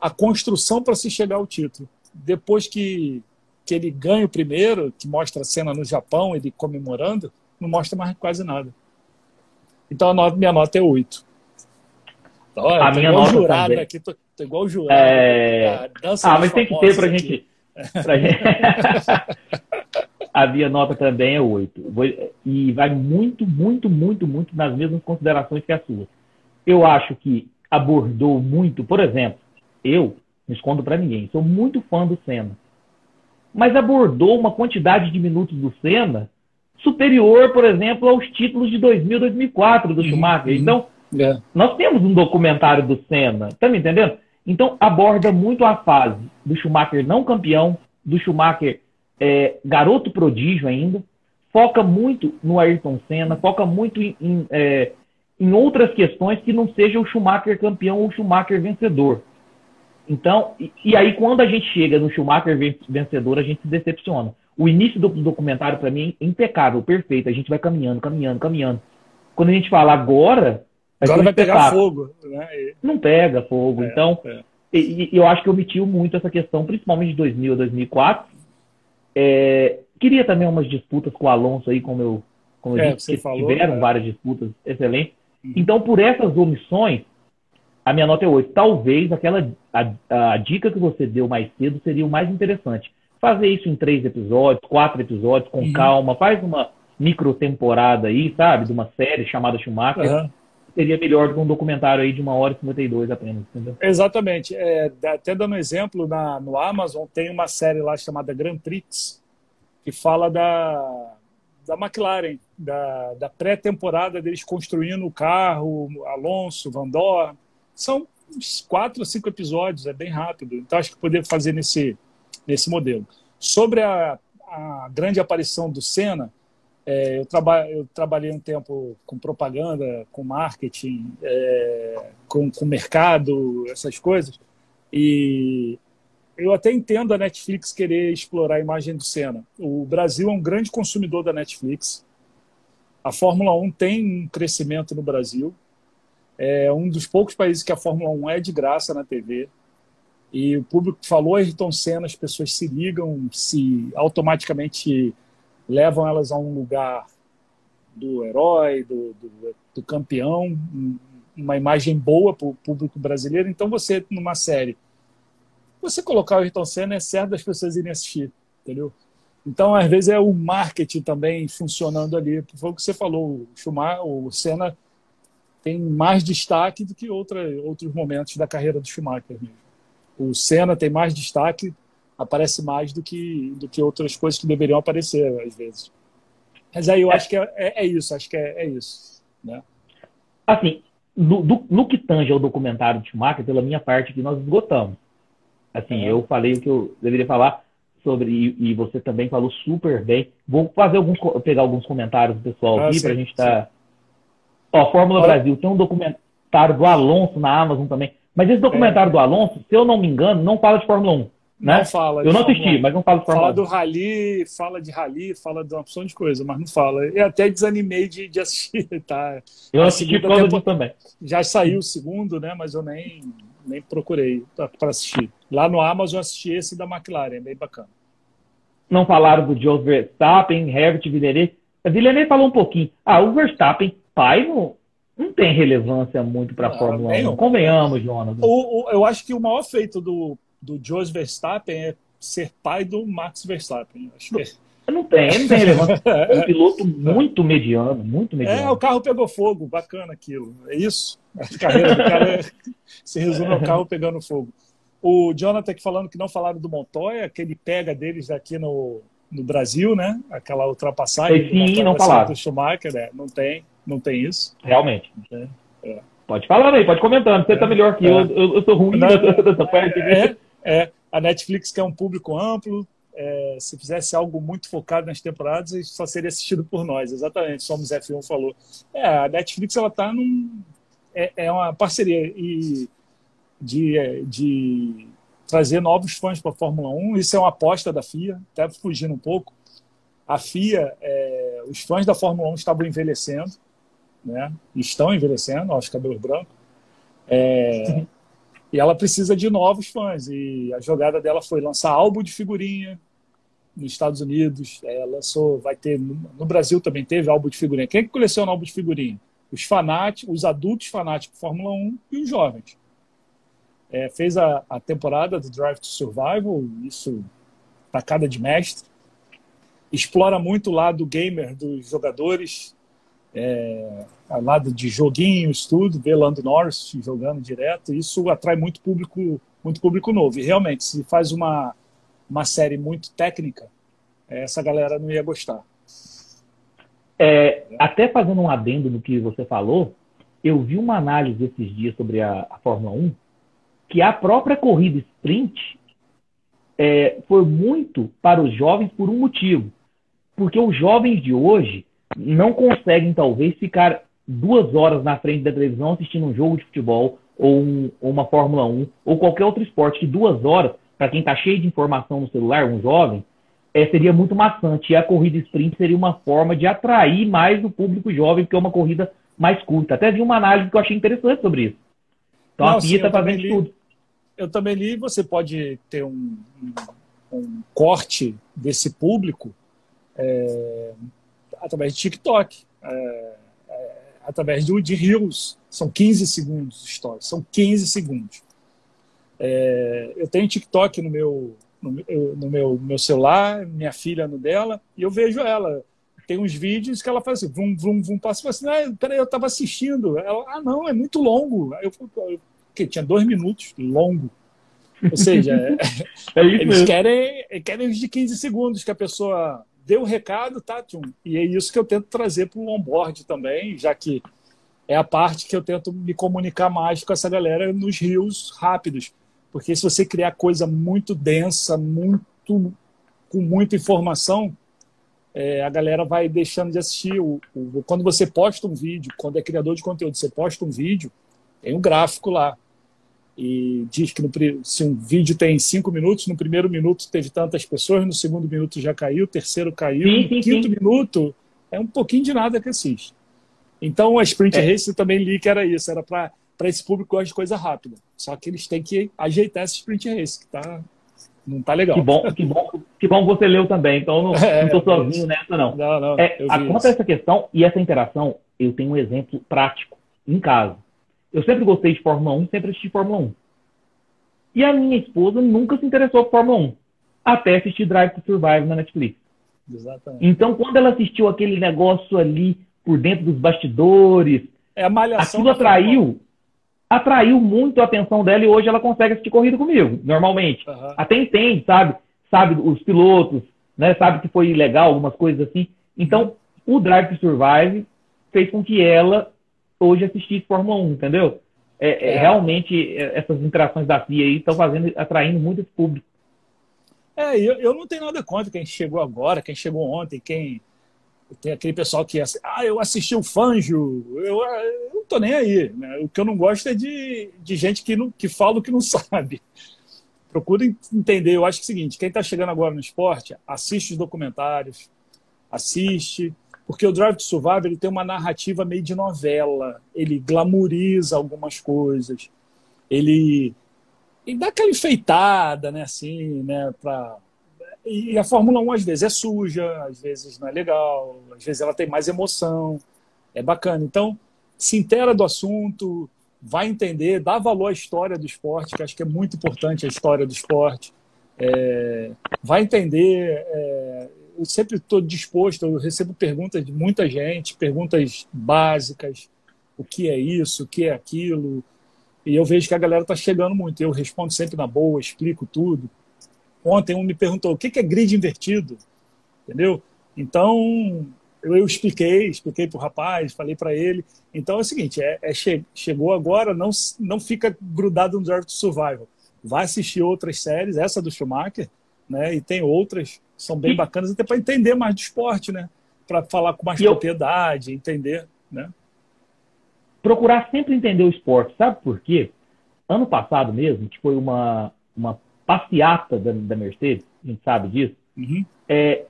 [SPEAKER 3] a construção para se chegar ao título. Depois que, que ele ganha o primeiro, que mostra a cena no Japão, ele comemorando, não mostra mais quase nada. Então a nota, minha nota é 8.
[SPEAKER 2] Então, a minha nota
[SPEAKER 3] jurado
[SPEAKER 2] também.
[SPEAKER 3] aqui, tô, tô igual jurado.
[SPEAKER 2] É... Ah, mas tem que ter pra gente. Pra gente... a minha nota também é 8. E vai muito, muito, muito, muito nas mesmas considerações que a sua. Eu acho que abordou muito, por exemplo, eu não escondo para ninguém. Sou muito fã do Senna. Mas abordou uma quantidade de minutos do Senna superior, por exemplo, aos títulos de 2000, 2004 do Schumacher. Uhum. Então, é. nós temos um documentário do Senna, tá me entendendo? Então, aborda muito a fase do Schumacher não campeão, do Schumacher é, garoto prodígio ainda, foca muito no Ayrton Senna, foca muito em, em, é, em outras questões que não seja o Schumacher campeão ou o Schumacher vencedor. Então, e, e, aí quando a gente chega no Schumacher vencedor, a gente se decepciona. O início do documentário, para mim, é impecável, perfeito. A gente vai caminhando, caminhando, caminhando. Quando a gente fala agora.
[SPEAKER 3] Agora vai pegar fogo. Né?
[SPEAKER 2] Não pega fogo. É, então, é. E, e, eu acho que omitiu muito essa questão, principalmente de 2000 a 2004. É, queria também umas disputas com o Alonso aí, como eu, como eu é, disse, tiveram é. várias disputas excelentes. Então, por essas omissões, a minha nota é 8. Talvez aquela a, a dica que você deu mais cedo seria o mais interessante fazer isso em três episódios, quatro episódios, com uhum. calma, faz uma micro temporada aí, sabe, de uma série chamada Schumacher. Uhum. Seria melhor do que um documentário aí de uma hora e 52 apenas, entendeu?
[SPEAKER 3] Exatamente. É, até dando um exemplo, na, no Amazon tem uma série lá chamada Grand Prix, que fala da, da McLaren, da, da pré-temporada deles construindo o carro, Alonso, Van Dorn. São quatro ou cinco episódios, é bem rápido. Então acho que poder fazer nesse, nesse modelo. Sobre a, a grande aparição do Senna, é, eu, traba eu, trabalhei um tempo com propaganda, com marketing, é, com, com mercado, essas coisas, e eu até entendo a Netflix querer explorar a imagem do Senna. O Brasil é um grande consumidor da Netflix. A Fórmula 1 tem um crescimento no Brasil. É um dos poucos países que a Fórmula 1 é de graça na TV. E o público falou Ayrton Senna, as pessoas se ligam, se automaticamente levam elas a um lugar do herói, do, do, do campeão, uma imagem boa para o público brasileiro. Então, você, numa série, você colocar o Ayrton Senna é certo das pessoas irem assistir, entendeu? Então, às vezes, é o marketing também funcionando ali. Foi o que você falou, o Schumacher, o Senna tem mais destaque do que outra, outros momentos da carreira do Schumacher mesmo o Senna tem mais destaque, aparece mais do que, do que outras coisas que deveriam aparecer, às vezes. Mas aí eu acho que é, é, é isso, acho que é, é isso. Né?
[SPEAKER 2] Assim, no, do, no que tange ao documentário de Schumacher, pela minha parte que nós esgotamos. Assim, é. eu falei o que eu deveria falar sobre, e, e, você também falou super bem. Vou fazer alguns, pegar alguns comentários do pessoal ah, aqui para a gente estar. Tá... Ó, Fórmula Olha. Brasil, tem um documentário do Alonso na Amazon também. Mas esse documentário é. do Alonso, se eu não me engano, não fala de Fórmula 1. Né?
[SPEAKER 3] Não fala.
[SPEAKER 2] Eu não assisti, mas não fala de Fórmula
[SPEAKER 3] fala 1. Fala do rally, fala de rally, fala de uma opção de coisa, mas não fala. Eu até desanimei de, de assistir, tá?
[SPEAKER 2] Eu assisti por causa também.
[SPEAKER 3] Já saiu o segundo, né? Mas eu nem, nem procurei para assistir. Lá no Amazon eu assisti esse da McLaren, é bem bacana.
[SPEAKER 2] Não falaram do Joe Verstappen, Herbert Villeneuve. A Villeneuve falou um pouquinho. Ah, o Verstappen, pai, não, não tem relevância muito para a ah, Fórmula 1. Convenhamos, Jonas.
[SPEAKER 3] O, o, eu acho que o maior feito do, do Jos Verstappen é ser pai do Max Verstappen. Acho que...
[SPEAKER 2] Não tem, não tem relevância. É um piloto muito mediano, muito mediano.
[SPEAKER 3] É, o carro pegou fogo, bacana aquilo. É isso. A carreira do cara é, se resume ao carro pegando fogo. O Jonathan aqui falando que não falaram do Montoya, que ele pega deles aqui no, no Brasil, né? Aquela ultrapassagem.
[SPEAKER 2] Sim, não falaram.
[SPEAKER 3] Schumacher, né? Não tem. Não tem isso?
[SPEAKER 2] Realmente. É. É. Pode falar aí, pode comentando. Você está é. melhor que eu, é. eu, eu sou ruim nessa parte.
[SPEAKER 3] É, é, a Netflix quer um público amplo. É, se fizesse algo muito focado nas temporadas, só seria assistido por nós. Exatamente, Somos F1 falou. É, a Netflix ela está num. É, é, uma parceria e de, de trazer novos fãs para a Fórmula 1. Isso é uma aposta da FIA, até fugindo um pouco. A FIA, é, os fãs da Fórmula 1 estavam envelhecendo né? Estão envelhecendo, aos cabelos brancos. É, e ela precisa de novos fãs. E a jogada dela foi lançar álbum de figurinha nos Estados Unidos. Ela lançou, vai ter no Brasil também teve álbum de figurinha. Quem é que coleciona álbum de figurinha? Os fanáticos, os adultos fanáticos Fórmula 1 e os jovens. É, fez a, a temporada do Drive to Survival, isso tacada de mestre. Explora muito o lado gamer dos jogadores, é, lado de joguinhos, tudo, ver Lando Norris jogando direto, isso atrai muito público, muito público novo. E realmente, se faz uma, uma série muito técnica, essa galera não ia gostar.
[SPEAKER 2] É, até fazendo um adendo no que você falou, eu vi uma análise esses dias sobre a, a Fórmula 1 que a própria corrida sprint é, foi muito para os jovens por um motivo. Porque os jovens de hoje não conseguem, talvez, ficar duas horas na frente da televisão assistindo um jogo de futebol ou, um, ou uma Fórmula 1 ou qualquer outro esporte que duas horas, para quem está cheio de informação no celular, um jovem, é, seria muito maçante. E a corrida sprint seria uma forma de atrair mais o público jovem, porque é uma corrida mais curta. Até vi uma análise que eu achei interessante sobre isso. Então Não, a FIA está fazendo li, tudo.
[SPEAKER 3] Eu também li, você pode ter um, um, corte desse público é, através de TikTok, é, é, através de, de Reels. São 15 segundos de história, são 15 segundos. É, eu tenho TikTok no meu, no, no, meu, meu celular, minha filha no dela, e eu vejo ela. Tem uns vídeos que ela faz assim, vum, vum, vum, passa assim, ah, peraí, eu estava assistindo. Ela, ah, não, é muito longo. Aí eu, que tinha dois minutos, longo. Ou seja, é, é eles querem, querem os de 15 segundos, que a pessoa deu o recado, tá, tchum. E é isso que eu tento trazer para o onboard também, já que é a parte que eu tento me comunicar mais com essa galera nos rios rápidos. Porque se você criar coisa muito densa, muito com muita informação, é, a galera vai deixando de assistir. O, o, quando você posta um vídeo, quando é criador de conteúdo, você posta um vídeo, tem um gráfico lá e diz que no, se um vídeo tem cinco minutos, no primeiro minuto teve tantas pessoas, no segundo minuto já caiu, terceiro caiu, sim, no sim, quinto sim. minuto é um pouquinho de nada que assiste. Então a Sprint é. Race também li que era isso, era para esse público que gosta de coisa rápida. Só que eles têm que ajeitar essa Sprint Race, que tá, não tá legal.
[SPEAKER 2] Que bom, que bom, que bom você leu também, então não, é, não tô sozinho nessa não. Não, não. É, a, essa questão e essa interação, eu tenho um exemplo prático em casa. Eu sempre gostei de Fórmula 1, sempre assisti Fórmula 1. E a minha esposa nunca se interessou por Fórmula 1, até assistir Drive to Survive na Netflix. Exatamente. Então, quando ela assistiu aquele negócio ali por dentro dos bastidores,
[SPEAKER 3] é a malhação
[SPEAKER 2] aquilo atraiu, atraiu muito a atenção dela e hoje ela consegue assistir corrida comigo, normalmente. Uhum. Até entende, sabe? Sabe os pilotos, né? Sabe que foi legal, algumas coisas assim. Então, o Drive to Survive fez com que ela hoje assistir Fórmula 1, entendeu? É, é, é. Realmente, é, essas interações da FIA aí estão fazendo, atraindo muito esse público.
[SPEAKER 3] É, eu, eu não tenho nada contra quem chegou agora, quem chegou ontem, quem. Tem aquele pessoal que ah, eu assisti o Fanjo, eu, eu não tô nem aí. Né? O que eu não gosto é de, de gente que, não, que fala o que não sabe. Procura entender. Eu acho que é o seguinte: quem está chegando agora no esporte, assiste os documentários, assiste, porque o Drive to Survive ele tem uma narrativa meio de novela, ele glamoriza algumas coisas, ele, ele dá aquela enfeitada, né, assim, né, pra... E a Fórmula 1 às vezes é suja, às vezes não é legal, às vezes ela tem mais emoção, é bacana. Então, se intera do assunto, vai entender, dá valor à história do esporte, que acho que é muito importante a história do esporte. É, vai entender é, eu sempre estou disposto, eu recebo perguntas de muita gente, perguntas básicas, o que é isso, o que é aquilo, e eu vejo que a galera está chegando muito. Eu respondo sempre na boa, explico tudo. Ontem um me perguntou o que é grid invertido, entendeu? Então eu, eu expliquei, expliquei para o rapaz, falei para ele. Então é o seguinte, é, é che chegou agora, não não fica grudado no Drive to Survival. Vai assistir outras séries, essa do Schumacher, né? E tem outras são bem e... bacanas até para entender mais do esporte, né? Para falar com mais e propriedade, eu... entender, né?
[SPEAKER 2] Procurar sempre entender o esporte, sabe por quê? Ano passado mesmo, que foi uma, uma passeata da, da Mercedes, a gente sabe disso. Uhum. É,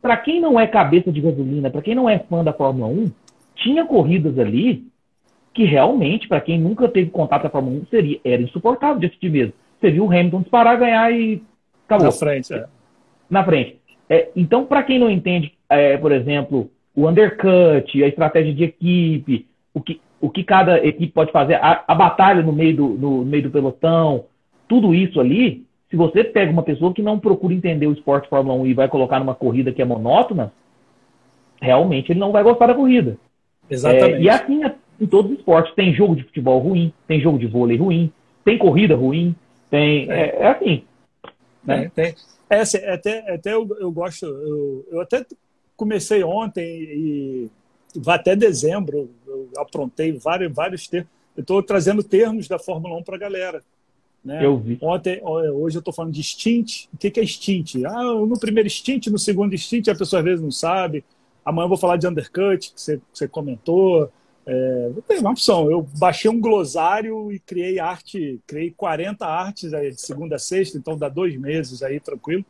[SPEAKER 2] para quem não é cabeça de gasolina, para quem não é fã da Fórmula 1, tinha corridas ali que realmente, para quem nunca teve contato com a Fórmula 1, seria, era insuportável de assistir mesmo. Você viu o Hamilton disparar, ganhar e acabou.
[SPEAKER 3] Na frente, é
[SPEAKER 2] na frente. É, então, para quem não entende, é, por exemplo, o undercut, a estratégia de equipe, o que, o que cada equipe pode fazer, a, a batalha no meio, do, no meio do pelotão, tudo isso ali, se você pega uma pessoa que não procura entender o esporte Fórmula 1 e vai colocar numa corrida que é monótona, realmente ele não vai gostar da corrida. Exatamente. É, e assim em todos os esportes. Tem jogo de futebol ruim, tem jogo de vôlei ruim, tem corrida ruim, tem. É, é, é assim.
[SPEAKER 3] Né? Tem, é, assim, até, até eu, eu gosto. Eu, eu até comecei ontem e vai até dezembro, eu aprontei vários, vários termos. Eu estou trazendo termos da Fórmula 1 para a galera. Né? Eu vi. Ontem, hoje eu estou falando de stint. O que, que é stint? Ah, no primeiro stint, no segundo stint, a pessoa às vezes não sabe. Amanhã eu vou falar de undercut, que você, que você comentou. É, tem uma opção. Eu baixei um glossário e criei arte, criei 40 artes aí, de segunda a sexta, então dá dois meses aí, tranquilo.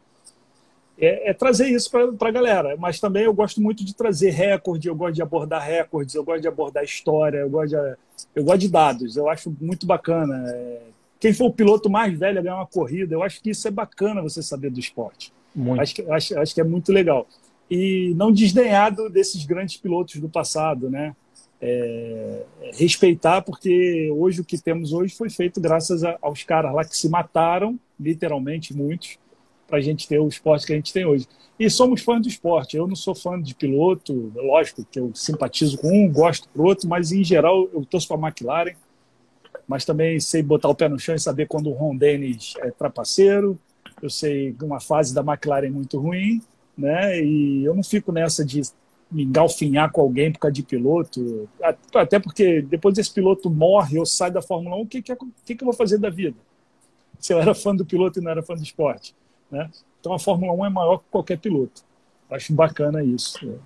[SPEAKER 3] É, é trazer isso para a galera. Mas também eu gosto muito de trazer recorde, eu gosto de abordar recordes, eu gosto de abordar história, eu gosto de, eu gosto de dados, eu acho muito bacana. É, quem for o piloto mais velho a ganhar uma corrida, eu acho que isso é bacana você saber do esporte. Muito. Acho, que, acho, acho que é muito legal. E não desdenhado desses grandes pilotos do passado, né? É, respeitar, porque hoje o que temos hoje foi feito graças a, aos caras lá que se mataram, literalmente muitos, para a gente ter o esporte que a gente tem hoje. E somos fãs do esporte. Eu não sou fã de piloto, lógico que eu simpatizo com um, gosto do outro, mas em geral eu torço para a McLaren mas também sei botar o pé no chão e saber quando o Ron Dennis é trapaceiro. Eu sei uma fase da McLaren muito ruim, né? E eu não fico nessa de engalfinhar com alguém por causa de piloto. Até porque depois esse piloto morre ou sai da Fórmula 1, o que, que, que, que eu vou fazer da vida? Se eu era fã do piloto e não era fã do esporte. Né? Então a Fórmula 1 é maior que qualquer piloto. Acho bacana isso.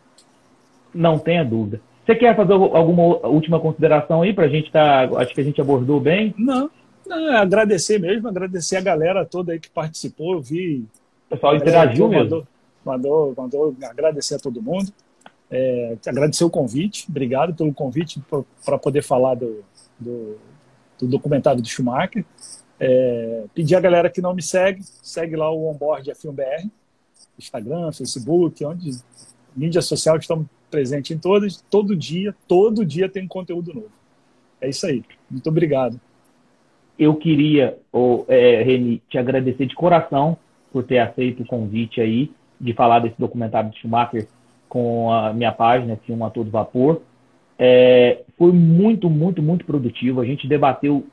[SPEAKER 2] Não tenha dúvida. Você quer fazer alguma última consideração aí para a gente estar? Tá, acho que a gente abordou bem.
[SPEAKER 3] Não, não, é agradecer mesmo, agradecer a galera toda aí que participou. Eu vi.
[SPEAKER 2] O pessoal interagiu mesmo.
[SPEAKER 3] Mandou, mandou, mandou agradecer a todo mundo. É, agradecer o convite, obrigado pelo convite para poder falar do, do, do, documentário do Schumacher. É, pedir a galera que não me segue, segue lá o Onboard F1 BR, Instagram, Facebook, onde mídia social estamos presente em todas, todo dia, todo dia tem conteúdo novo. É isso aí. Muito obrigado.
[SPEAKER 2] Eu queria, oh, é, Reni, te agradecer de coração por ter aceito o convite aí de falar desse documentário de Schumacher com a minha página, Filme a Todo Vapor. É, foi muito, muito, muito produtivo. A gente debateu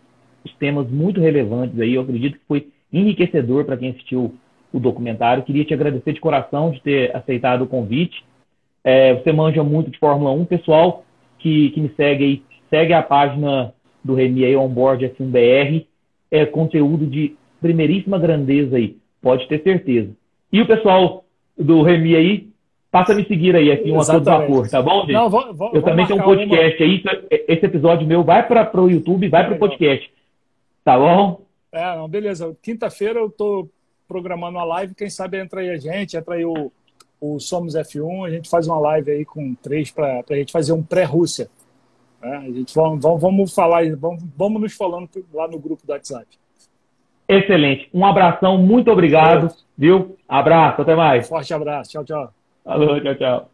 [SPEAKER 2] os temas muito relevantes aí. Eu acredito que foi enriquecedor para quem assistiu o documentário. Queria te agradecer de coração de ter aceitado o convite. É, você manja muito de Fórmula 1. Pessoal que, que me segue aí, segue a página do Remy aí, Onboard F1BR. É conteúdo de primeiríssima grandeza aí, pode ter certeza. E o pessoal do Remy aí, passa a me seguir aí, aqui, um a todo vapor, tá bom, gente? Não, vou, vou, Eu também tenho um podcast uma... aí, esse episódio meu vai para o YouTube, vai para o podcast. Tá bom?
[SPEAKER 3] É, não, beleza. Quinta-feira eu tô programando uma live, quem sabe entra aí a gente, entra aí o o Somos F1, a gente faz uma live aí com três para a gente fazer um pré-Rússia. Né? A gente vamos, vamos, vamos falar, vamos, vamos nos falando lá no grupo do WhatsApp.
[SPEAKER 2] Excelente. Um abração, muito obrigado, viu? Abraço, até mais.
[SPEAKER 3] Forte abraço, tchau, tchau.
[SPEAKER 2] Alô, tchau, tchau.